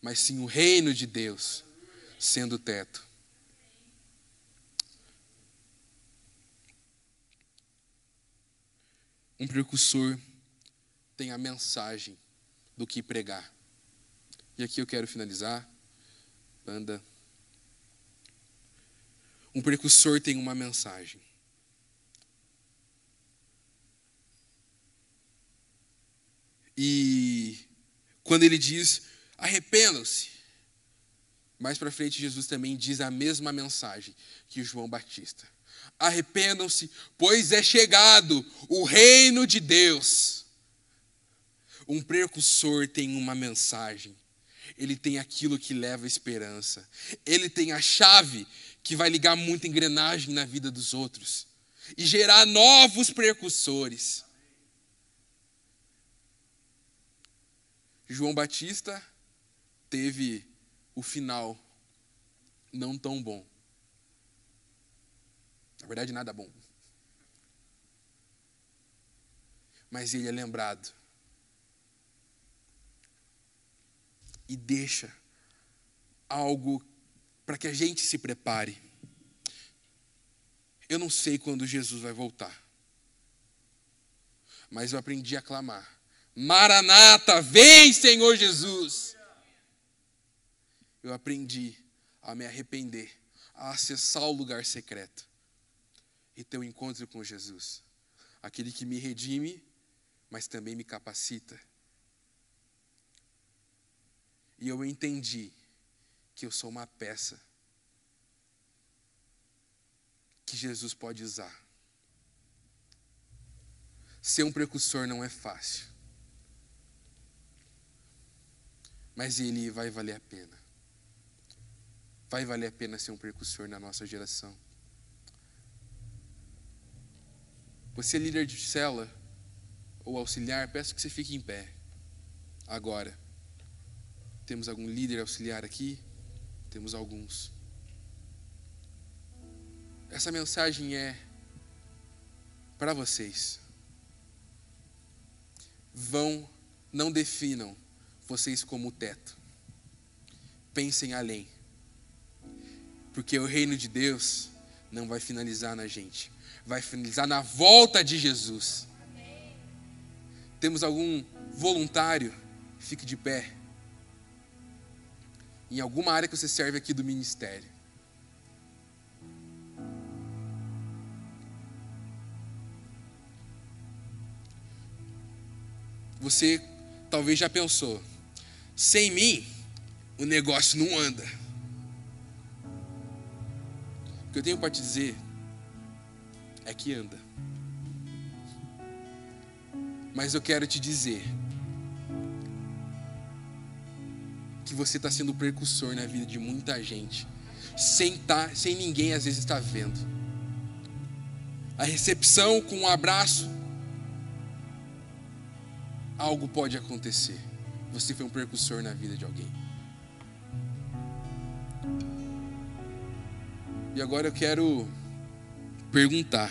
mas sim o reino de Deus sendo o teto. Um precursor tem a mensagem do que pregar. E aqui eu quero finalizar. Banda. Um precursor tem uma mensagem. E quando ele diz, arrependam-se. Mais para frente, Jesus também diz a mesma mensagem que João Batista. Arrependam-se, pois é chegado o reino de Deus. Um precursor tem uma mensagem. Ele tem aquilo que leva esperança. Ele tem a chave que vai ligar muita engrenagem na vida dos outros e gerar novos precursores. João Batista teve o final não tão bom. Na verdade, nada bom. Mas ele é lembrado. E deixa algo para que a gente se prepare. Eu não sei quando Jesus vai voltar. Mas eu aprendi a clamar. Maranata, vem, Senhor Jesus. Eu aprendi a me arrepender, a acessar o lugar secreto e ter um encontro com Jesus, aquele que me redime, mas também me capacita. E eu entendi que eu sou uma peça que Jesus pode usar. Ser um precursor não é fácil, mas ele vai valer a pena. Vai valer a pena ser um precursor na nossa geração. Você é líder de cela ou auxiliar, peço que você fique em pé. Agora. Temos algum líder auxiliar aqui? Temos alguns. Essa mensagem é para vocês. Vão, não definam vocês como teto. Pensem além. Porque o reino de Deus não vai finalizar na gente, vai finalizar na volta de Jesus. Temos algum voluntário? Fique de pé. Em alguma área que você serve aqui do ministério. Você talvez já pensou, sem mim o negócio não anda. O que eu tenho para te dizer é que anda. Mas eu quero te dizer que você está sendo precursor na vida de muita gente, sem, tá, sem ninguém às vezes estar vendo. A recepção com um abraço, algo pode acontecer. Você foi um precursor na vida de alguém. E agora eu quero perguntar.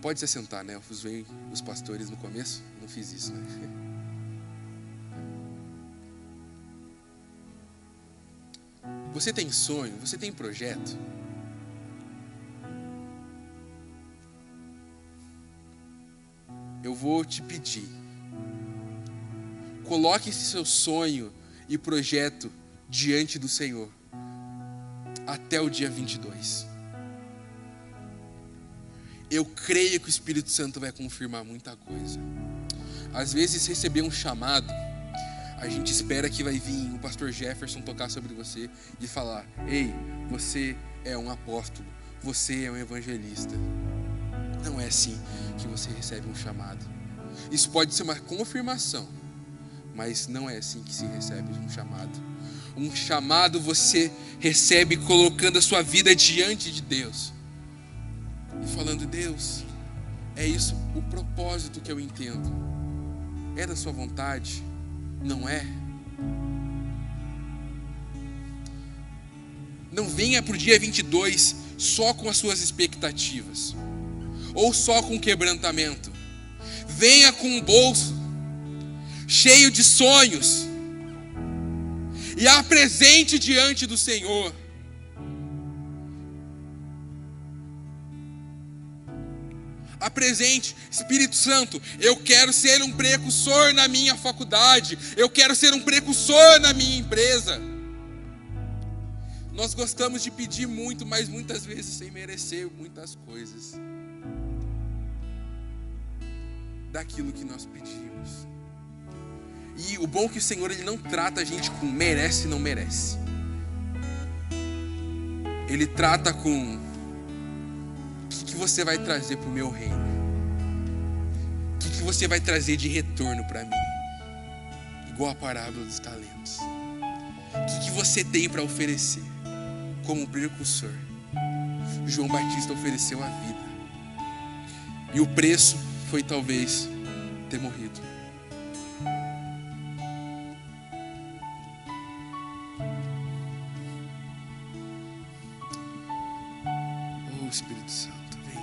Pode se sentar, né? Eu usei os pastores no começo, não fiz isso, né? [LAUGHS] Você tem sonho? Você tem projeto? Vou te pedir. Coloque esse seu sonho e projeto diante do Senhor até o dia 22 eu creio que o Espírito Santo vai confirmar muita coisa. Às vezes, receber um chamado, a gente espera que vai vir o pastor Jefferson tocar sobre você e falar: Ei, você é um apóstolo, você é um evangelista. Não é assim que você recebe um chamado. Isso pode ser uma confirmação, mas não é assim que se recebe um chamado. Um chamado você recebe colocando a sua vida diante de Deus e falando: Deus, é isso o propósito que eu entendo. É da Sua vontade? Não é? Não venha para o dia 22 só com as suas expectativas, ou só com quebrantamento. Venha com um bolso cheio de sonhos e apresente diante do Senhor apresente, Espírito Santo, eu quero ser um precursor na minha faculdade, eu quero ser um precursor na minha empresa. Nós gostamos de pedir muito, mas muitas vezes sem merecer muitas coisas daquilo que nós pedimos. E o bom é que o Senhor ele não trata a gente com merece e não merece. Ele trata com você vai trazer para o meu reino? O que, que você vai trazer de retorno para mim? Igual a parábola dos talentos. O que, que você tem para oferecer como precursor? João Batista ofereceu a vida. E o preço foi talvez ter morrido. Oh Espírito Santo, vem,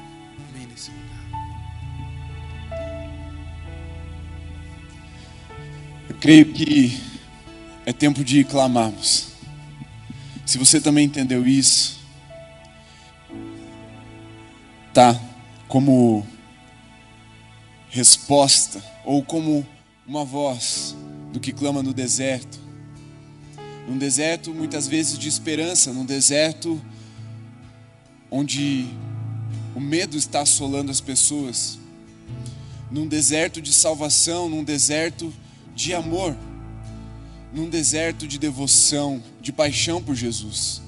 vem nesse lugar. Eu creio que é tempo de clamarmos. Se você também entendeu isso, tá como resposta ou como uma voz do que clama no deserto. Num deserto muitas vezes de esperança, num deserto onde o medo está assolando as pessoas, num deserto de salvação, num deserto de amor, num deserto de devoção, de paixão por Jesus,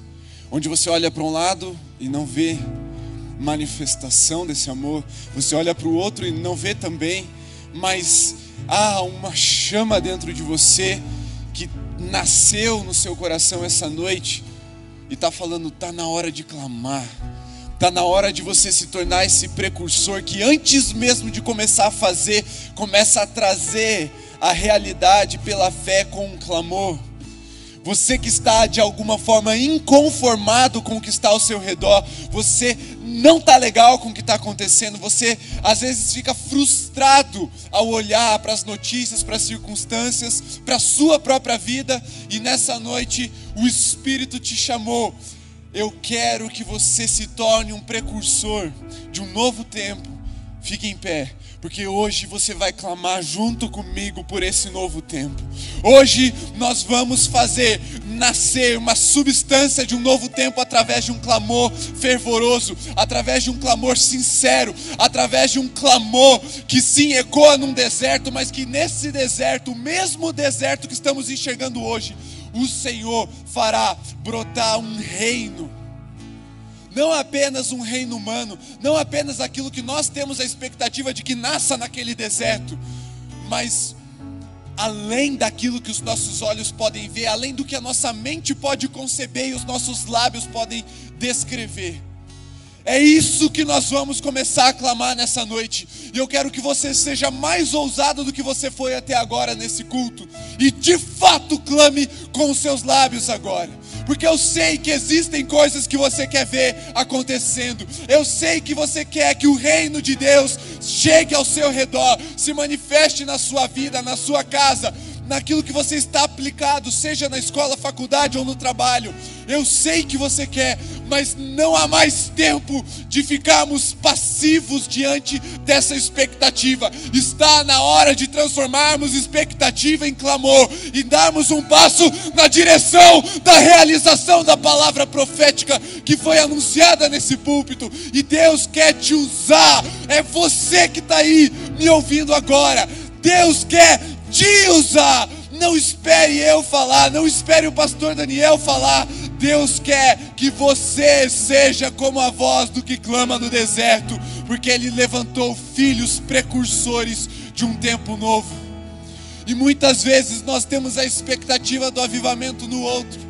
onde você olha para um lado e não vê manifestação desse amor. Você olha para o outro e não vê também, mas há uma chama dentro de você que nasceu no seu coração essa noite e está falando: está na hora de clamar. Está na hora de você se tornar esse precursor que antes mesmo de começar a fazer, começa a trazer a realidade pela fé com um clamor. Você que está de alguma forma inconformado com o que está ao seu redor, você não está legal com o que está acontecendo, você às vezes fica frustrado ao olhar para as notícias, para as circunstâncias, para a sua própria vida, e nessa noite o Espírito te chamou. Eu quero que você se torne um precursor de um novo tempo. Fique em pé porque hoje você vai clamar junto comigo por esse novo tempo. Hoje nós vamos fazer nascer uma substância de um novo tempo através de um clamor fervoroso, através de um clamor sincero, através de um clamor que sim ecoa num deserto, mas que nesse deserto, o mesmo deserto que estamos enxergando hoje, o Senhor fará brotar um reino não apenas um reino humano, não apenas aquilo que nós temos a expectativa de que nasça naquele deserto, mas além daquilo que os nossos olhos podem ver, além do que a nossa mente pode conceber e os nossos lábios podem descrever. É isso que nós vamos começar a clamar nessa noite. E eu quero que você seja mais ousado do que você foi até agora nesse culto. E de fato clame com os seus lábios agora porque eu sei que existem coisas que você quer ver acontecendo. Eu sei que você quer que o reino de Deus chegue ao seu redor, se manifeste na sua vida, na sua casa, naquilo que você está aplicado, seja na escola, faculdade ou no trabalho. Eu sei que você quer, mas não há mais tempo de ficarmos passivos diante dessa expectativa. Está na hora de transformarmos expectativa em clamor e darmos um passo na direção da realização da palavra profética que foi anunciada nesse púlpito. E Deus quer te usar. É você que está aí me ouvindo agora. Deus quer te usar. Não espere eu falar, não espere o pastor Daniel falar. Deus quer que você seja como a voz do que clama no deserto, porque Ele levantou filhos precursores de um tempo novo. E muitas vezes nós temos a expectativa do avivamento no outro.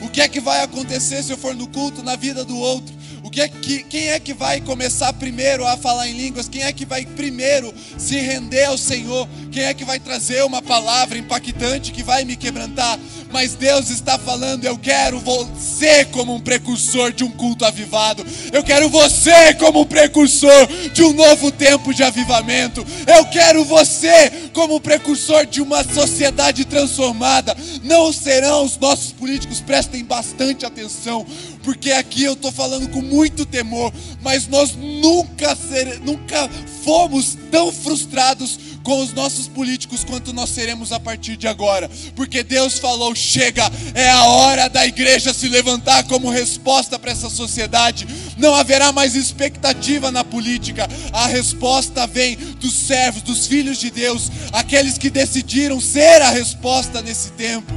O que é que vai acontecer se eu for no culto na vida do outro? Que é que, quem é que vai começar primeiro a falar em línguas? Quem é que vai primeiro se render ao Senhor? Quem é que vai trazer uma palavra impactante que vai me quebrantar? Mas Deus está falando, eu quero você como um precursor de um culto avivado. Eu quero você como um precursor de um novo tempo de avivamento. Eu quero você como um precursor de uma sociedade transformada. Não serão os nossos políticos, prestem bastante atenção porque aqui eu estou falando com muito temor, mas nós nunca, ser, nunca fomos tão frustrados com os nossos políticos quanto nós seremos a partir de agora, porque Deus falou: chega, é a hora da igreja se levantar como resposta para essa sociedade. Não haverá mais expectativa na política, a resposta vem dos servos, dos filhos de Deus, aqueles que decidiram ser a resposta nesse tempo,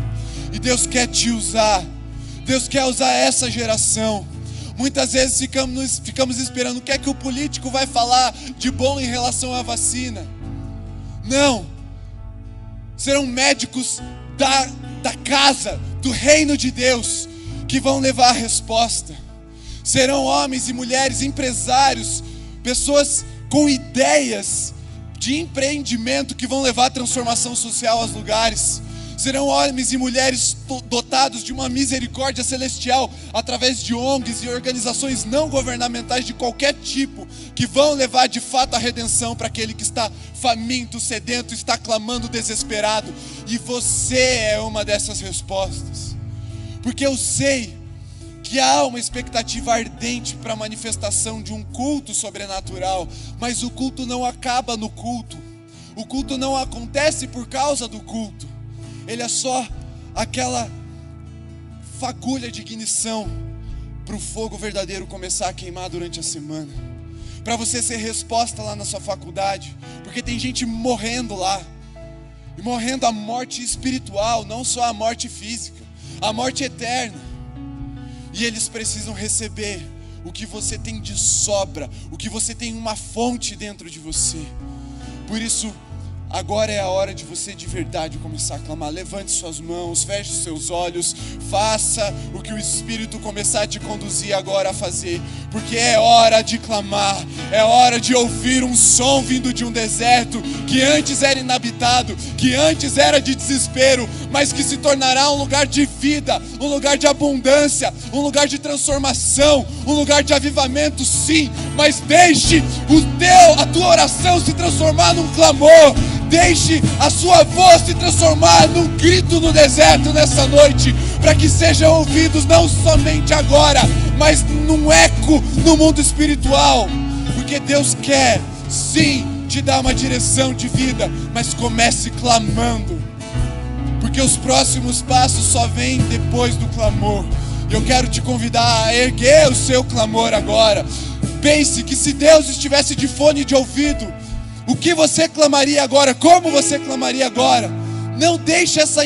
e Deus quer te usar. Deus quer usar essa geração. Muitas vezes ficamos, ficamos esperando o que é que o político vai falar de bom em relação à vacina. Não. Serão médicos da, da casa, do reino de Deus, que vão levar a resposta. Serão homens e mulheres, empresários, pessoas com ideias de empreendimento que vão levar a transformação social aos lugares. Serão homens e mulheres dotados de uma misericórdia celestial através de ONGs e organizações não governamentais de qualquer tipo, que vão levar de fato a redenção para aquele que está faminto, sedento, está clamando desesperado. E você é uma dessas respostas. Porque eu sei que há uma expectativa ardente para a manifestação de um culto sobrenatural, mas o culto não acaba no culto. O culto não acontece por causa do culto. Ele é só aquela fagulha de ignição para o fogo verdadeiro começar a queimar durante a semana. Para você ser resposta lá na sua faculdade, porque tem gente morrendo lá. E morrendo a morte espiritual, não só a morte física, a morte eterna. E eles precisam receber o que você tem de sobra, o que você tem uma fonte dentro de você. Por isso, Agora é a hora de você de verdade começar a clamar. Levante suas mãos, feche seus olhos, faça o que o Espírito começar a te conduzir agora a fazer, porque é hora de clamar, é hora de ouvir um som vindo de um deserto que antes era inabitado, que antes era de desespero, mas que se tornará um lugar de vida, um lugar de abundância, um lugar de transformação, um lugar de avivamento, sim, mas deixe o teu, a tua oração se transformar num clamor Deixe a sua voz se transformar num grito no deserto nessa noite, para que sejam ouvidos não somente agora, mas num eco no mundo espiritual. Porque Deus quer, sim, te dar uma direção de vida, mas comece clamando. Porque os próximos passos só vêm depois do clamor. Eu quero te convidar a erguer o seu clamor agora. Pense que se Deus estivesse de fone de ouvido, o que você clamaria agora? Como você clamaria agora? Não deixe essa,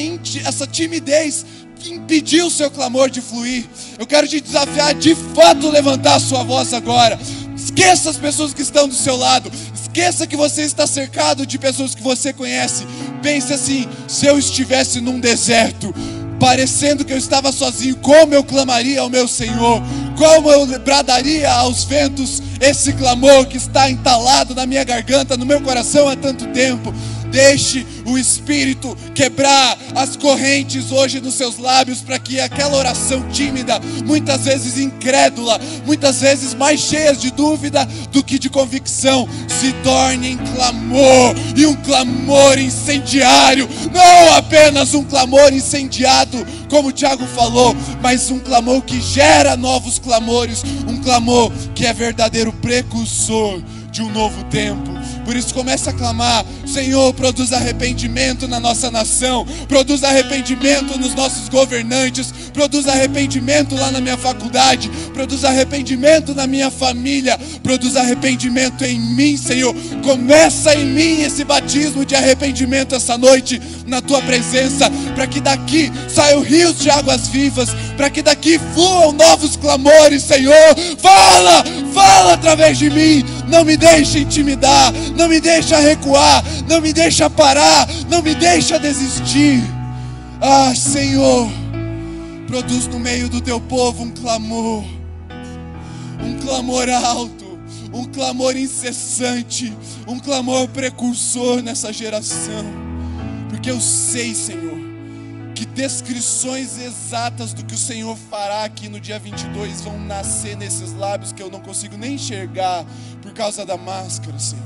essa timidez impedir o seu clamor de fluir. Eu quero te desafiar de fato levantar a sua voz agora. Esqueça as pessoas que estão do seu lado. Esqueça que você está cercado de pessoas que você conhece. Pense assim: se eu estivesse num deserto, parecendo que eu estava sozinho, como eu clamaria ao meu Senhor, como eu bradaria aos ventos? Esse clamor que está entalado na minha garganta, no meu coração há tanto tempo. Deixe o Espírito quebrar as correntes hoje nos seus lábios, para que aquela oração tímida, muitas vezes incrédula, muitas vezes mais cheia de dúvida do que de convicção, se torne em clamor e um clamor incendiário, não apenas um clamor incendiado, como o Tiago falou, mas um clamor que gera novos clamores, um clamor que é verdadeiro precursor de um novo tempo. Por isso comece a clamar, Senhor, produz arrependimento na nossa nação, produz arrependimento nos nossos governantes, produz arrependimento lá na minha faculdade, produz arrependimento na minha família, produz arrependimento em mim, Senhor. Começa em mim esse batismo de arrependimento essa noite na tua presença, para que daqui saiam rios de águas vivas, para que daqui fluam novos clamores, Senhor. Fala, fala através de mim, não me deixe intimidar, não me deixa recuar, não me deixa parar, não me deixa desistir. Ah, Senhor, produz no meio do teu povo um clamor, um clamor alto, um clamor incessante, um clamor precursor nessa geração, porque eu sei, Senhor, que descrições exatas do que o Senhor fará aqui no dia 22 vão nascer nesses lábios que eu não consigo nem enxergar por causa da máscara, Senhor.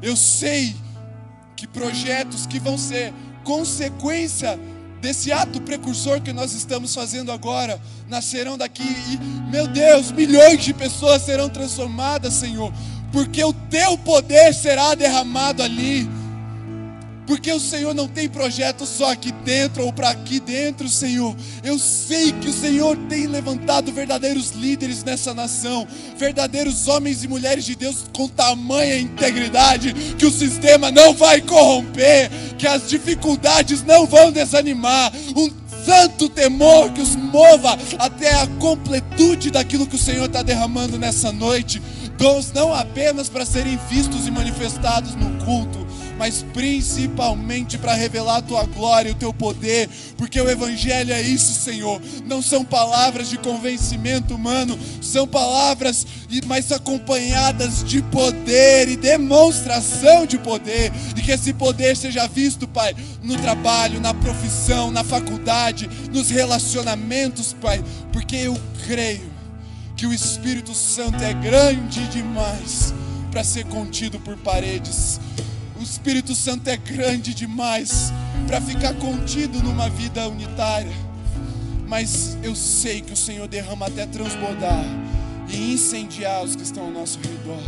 Eu sei que projetos que vão ser consequência desse ato precursor que nós estamos fazendo agora nascerão daqui e, meu Deus, milhões de pessoas serão transformadas, Senhor, porque o teu poder será derramado ali. Porque o Senhor não tem projeto só aqui dentro ou para aqui dentro, Senhor. Eu sei que o Senhor tem levantado verdadeiros líderes nessa nação, verdadeiros homens e mulheres de Deus com tamanha integridade, que o sistema não vai corromper, que as dificuldades não vão desanimar. Um santo temor que os mova até a completude daquilo que o Senhor está derramando nessa noite. Dons não apenas para serem vistos e manifestados no culto, mas principalmente para revelar a tua glória e o teu poder, porque o Evangelho é isso, Senhor. Não são palavras de convencimento humano, são palavras, mas acompanhadas de poder e demonstração de poder, e que esse poder seja visto, Pai, no trabalho, na profissão, na faculdade, nos relacionamentos, Pai, porque eu creio que o Espírito Santo é grande demais para ser contido por paredes o Espírito Santo é grande demais para ficar contido numa vida unitária. Mas eu sei que o Senhor derrama até transbordar e incendiar os que estão ao nosso redor.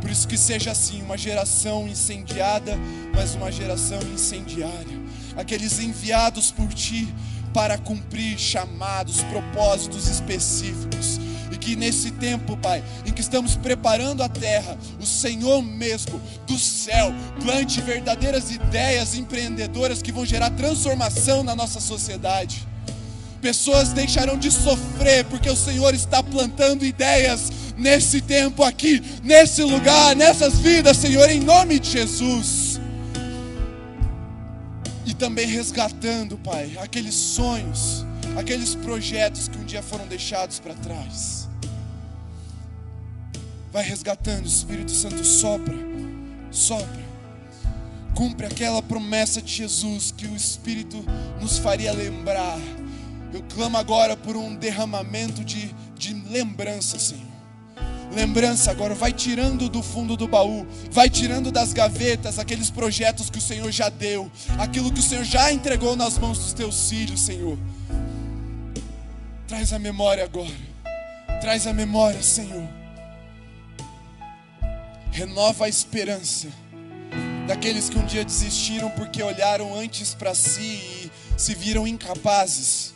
Por isso que seja assim, uma geração incendiada, mas uma geração incendiária. Aqueles enviados por ti para cumprir chamados, propósitos específicos que nesse tempo, Pai, em que estamos preparando a terra, o Senhor mesmo do céu plante verdadeiras ideias empreendedoras que vão gerar transformação na nossa sociedade. Pessoas deixarão de sofrer porque o Senhor está plantando ideias nesse tempo aqui, nesse lugar, nessas vidas, Senhor, em nome de Jesus. E também resgatando, Pai, aqueles sonhos, aqueles projetos que um dia foram deixados para trás. Vai resgatando, o Espírito Santo sopra, sopra. Cumpre aquela promessa de Jesus que o Espírito nos faria lembrar. Eu clamo agora por um derramamento de, de lembrança, Senhor. Lembrança agora, vai tirando do fundo do baú, vai tirando das gavetas aqueles projetos que o Senhor já deu, aquilo que o Senhor já entregou nas mãos dos teus filhos, Senhor. Traz a memória agora, traz a memória, Senhor renova a esperança daqueles que um dia desistiram porque olharam antes para si e se viram incapazes.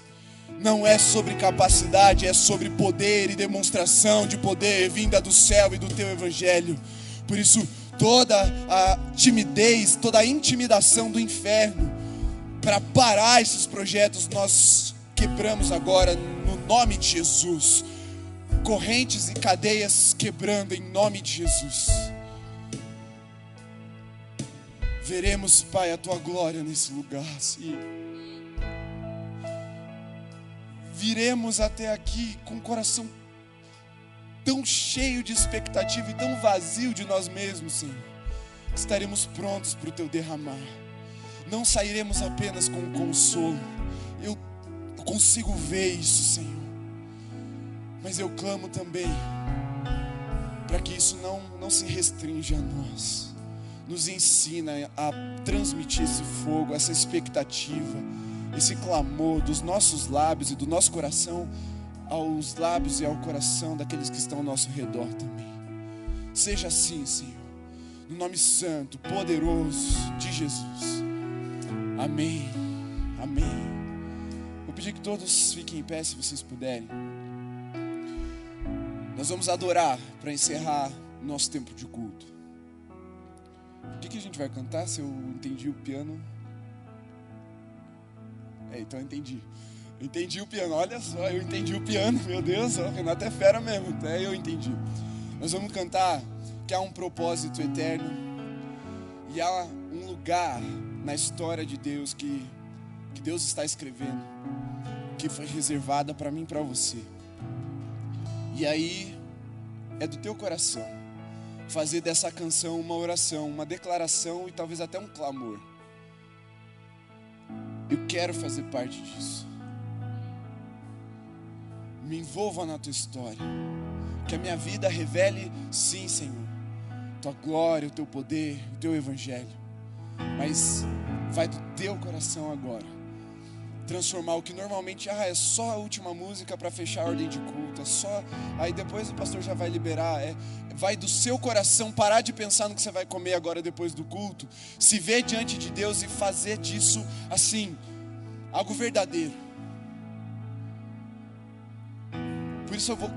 Não é sobre capacidade, é sobre poder e demonstração de poder vinda do céu e do teu evangelho. Por isso, toda a timidez, toda a intimidação do inferno para parar esses projetos nós quebramos agora no nome de Jesus correntes e cadeias quebrando em nome de Jesus. Veremos, Pai, a tua glória nesse lugar. Sim. Viremos até aqui com o coração tão cheio de expectativa e tão vazio de nós mesmos, Senhor. Estaremos prontos para o teu derramar. Não sairemos apenas com consolo. Eu consigo ver isso, Senhor. Mas eu clamo também para que isso não, não se restrinja a nós. Nos ensina a transmitir esse fogo, essa expectativa, esse clamor dos nossos lábios e do nosso coração aos lábios e ao coração daqueles que estão ao nosso redor também. Seja assim, Senhor, no nome santo, poderoso de Jesus. Amém. Amém. Vou pedir que todos fiquem em pé se vocês puderem. Nós vamos adorar para encerrar nosso tempo de culto. O que, que a gente vai cantar? Se eu entendi o piano. É, então eu entendi. Eu entendi o piano, olha só, eu entendi o piano, meu Deus, o Renato é fera mesmo, até eu entendi. Nós vamos cantar que há um propósito eterno e há um lugar na história de Deus que, que Deus está escrevendo, que foi reservada para mim e para você. E aí é do teu coração fazer dessa canção uma oração, uma declaração e talvez até um clamor. Eu quero fazer parte disso. Me envolva na tua história. Que a minha vida revele, sim, Senhor, tua glória, o teu poder, o teu evangelho. Mas vai do teu coração agora transformar o que normalmente ah, é só a última música para fechar a ordem de culto, é só aí depois o pastor já vai liberar, é vai do seu coração parar de pensar no que você vai comer agora depois do culto, se ver diante de Deus e fazer disso assim, algo verdadeiro. Por isso eu vou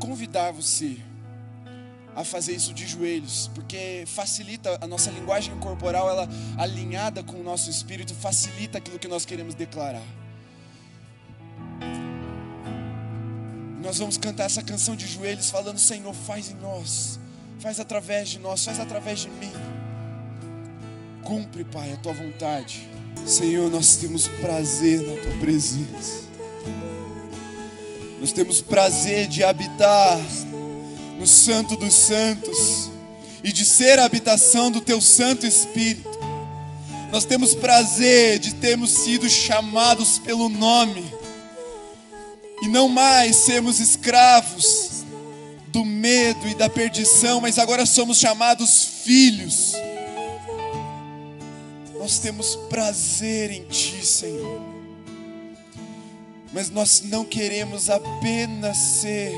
convidar você a fazer isso de joelhos, porque facilita a nossa linguagem corporal, ela alinhada com o nosso espírito, facilita aquilo que nós queremos declarar. Nós vamos cantar essa canção de joelhos, falando: Senhor, faz em nós, faz através de nós, faz através de mim. Cumpre, Pai, a tua vontade. Senhor, nós temos prazer na tua presença. Nós temos prazer de habitar no Santo dos Santos e de ser a habitação do teu Santo Espírito. Nós temos prazer de termos sido chamados pelo nome e não mais sermos escravos do medo e da perdição, mas agora somos chamados filhos. Nós temos prazer em Ti, Senhor. Mas nós não queremos apenas ser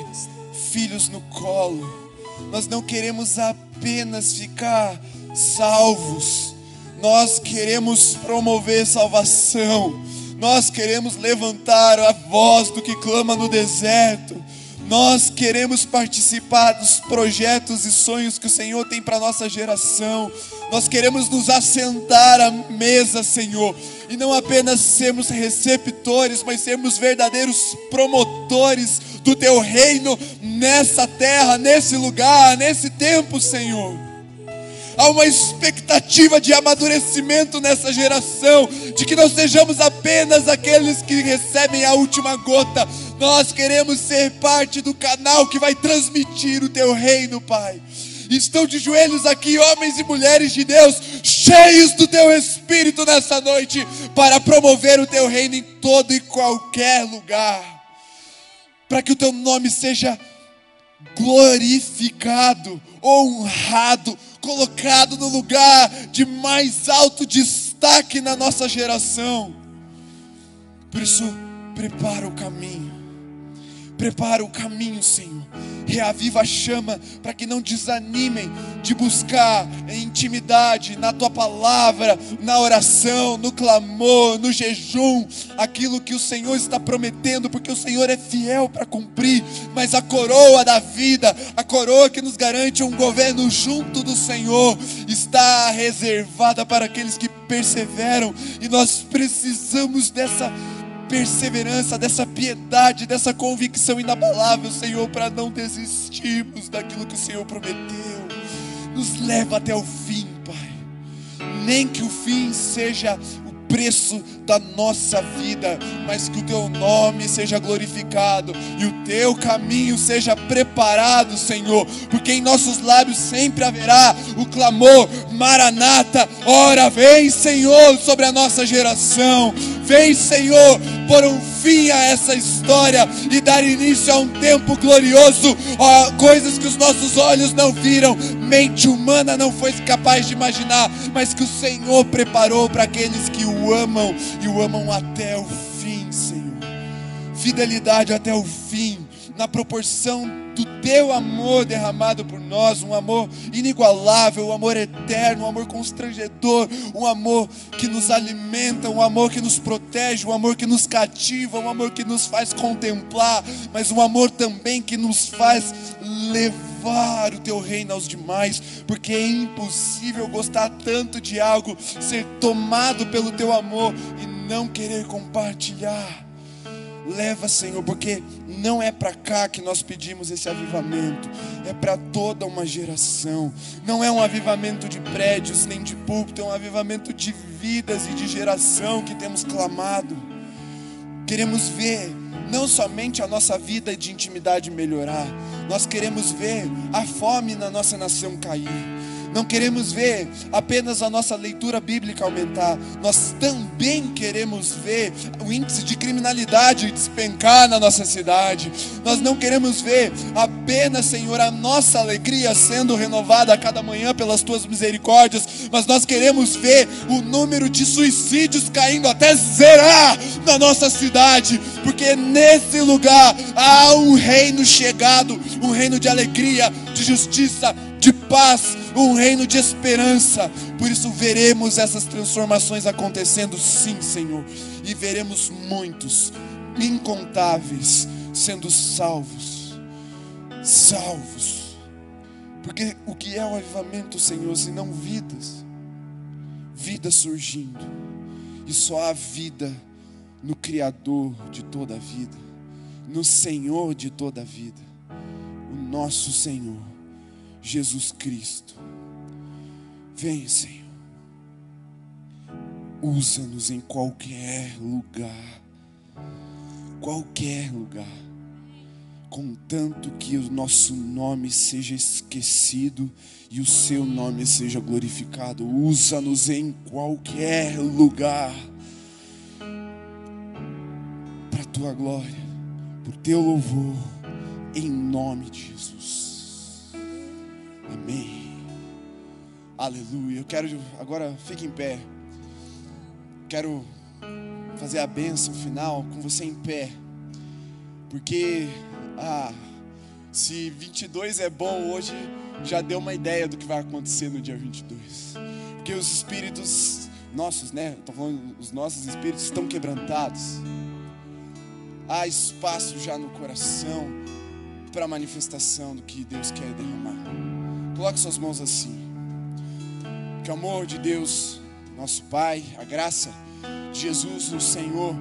filhos no colo, nós não queremos apenas ficar salvos, nós queremos promover salvação, nós queremos levantar a voz do que clama no deserto. Nós queremos participar dos projetos e sonhos que o Senhor tem para nossa geração. Nós queremos nos assentar à mesa, Senhor, e não apenas sermos receptores, mas sermos verdadeiros promotores do teu reino nessa terra, nesse lugar, nesse tempo, Senhor. Há uma expectativa de amadurecimento nessa geração, de que não sejamos apenas aqueles que recebem a última gota. Nós queremos ser parte do canal que vai transmitir o teu reino, Pai. Estão de joelhos aqui homens e mulheres de Deus, cheios do teu espírito nessa noite, para promover o teu reino em todo e qualquer lugar. Para que o teu nome seja glorificado, honrado, colocado no lugar de mais alto destaque na nossa geração. Por isso, prepara o caminho. Prepara o caminho, Senhor. Reaviva a chama para que não desanimem de buscar em intimidade, na tua palavra, na oração, no clamor, no jejum, aquilo que o Senhor está prometendo, porque o Senhor é fiel para cumprir. Mas a coroa da vida, a coroa que nos garante um governo junto do Senhor, está reservada para aqueles que perseveram, e nós precisamos dessa perseverança, dessa piedade, dessa convicção inabalável, Senhor, para não desistirmos daquilo que o Senhor prometeu. Nos leva até o fim, Pai. Nem que o fim seja preço da nossa vida, mas que o teu nome seja glorificado e o teu caminho seja preparado, Senhor, porque em nossos lábios sempre haverá o clamor: Maranata, ora vem, Senhor, sobre a nossa geração. Vem, Senhor, por um fim a essa história e dar início a um tempo glorioso, ó, coisas que os nossos olhos não viram, mente humana não foi capaz de imaginar, mas que o Senhor preparou para aqueles que o amam e o amam até o fim, Senhor. Fidelidade até o fim, na proporção teu amor derramado por nós, um amor inigualável, um amor eterno, um amor constrangedor, um amor que nos alimenta, um amor que nos protege, um amor que nos cativa, um amor que nos faz contemplar, mas um amor também que nos faz levar o teu reino aos demais, porque é impossível gostar tanto de algo, ser tomado pelo teu amor e não querer compartilhar. Leva, Senhor, porque não é para cá que nós pedimos esse avivamento, é para toda uma geração. Não é um avivamento de prédios nem de púlpito, é um avivamento de vidas e de geração que temos clamado. Queremos ver não somente a nossa vida de intimidade melhorar, nós queremos ver a fome na nossa nação cair. Não queremos ver apenas a nossa leitura bíblica aumentar, nós também queremos ver o índice de criminalidade despencar na nossa cidade. Nós não queremos ver apenas, Senhor, a nossa alegria sendo renovada a cada manhã pelas tuas misericórdias, mas nós queremos ver o número de suicídios caindo até zerar na nossa cidade, porque nesse lugar há um reino chegado, um reino de alegria, de justiça, de paz, um reino de esperança. Por isso veremos essas transformações acontecendo, sim, Senhor, e veremos muitos, incontáveis, sendo salvos. Salvos. Porque o que é o avivamento, Senhor, se não vidas? Vida surgindo. E só há vida no Criador de toda a vida. no Senhor de toda a vida, o nosso Senhor, Jesus Cristo. Vem, Senhor. Usa-nos em qualquer lugar, qualquer lugar, contanto que o nosso nome seja esquecido e o seu nome seja glorificado. Usa-nos em qualquer lugar para a tua glória, por teu louvor, em nome de Jesus. Amém. Aleluia. Eu quero agora fique em pé. Quero fazer a bênção final com você em pé. Porque ah, se 22 é bom hoje, já deu uma ideia do que vai acontecer no dia 22. Porque os espíritos nossos, né? Falando, os nossos espíritos estão quebrantados. Há espaço já no coração para a manifestação do que Deus quer derramar. Coloque suas mãos assim. Que o amor de Deus, nosso Pai, a graça de Jesus, o Senhor,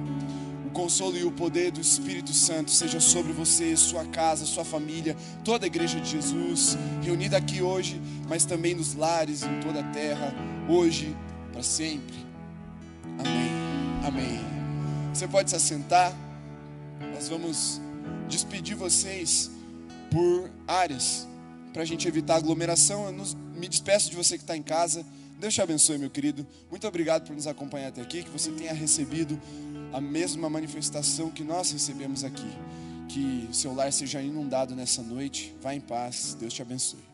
o consolo e o poder do Espírito Santo seja sobre você, sua casa, sua família, toda a igreja de Jesus, reunida aqui hoje, mas também nos lares em toda a terra, hoje, para sempre. Amém. Amém. Você pode se assentar. Nós vamos despedir vocês por áreas para a gente evitar aglomeração. Eu me despeço de você que está em casa. Deus te abençoe, meu querido. Muito obrigado por nos acompanhar até aqui. Que você tenha recebido a mesma manifestação que nós recebemos aqui. Que seu lar seja inundado nessa noite. Vá em paz. Deus te abençoe.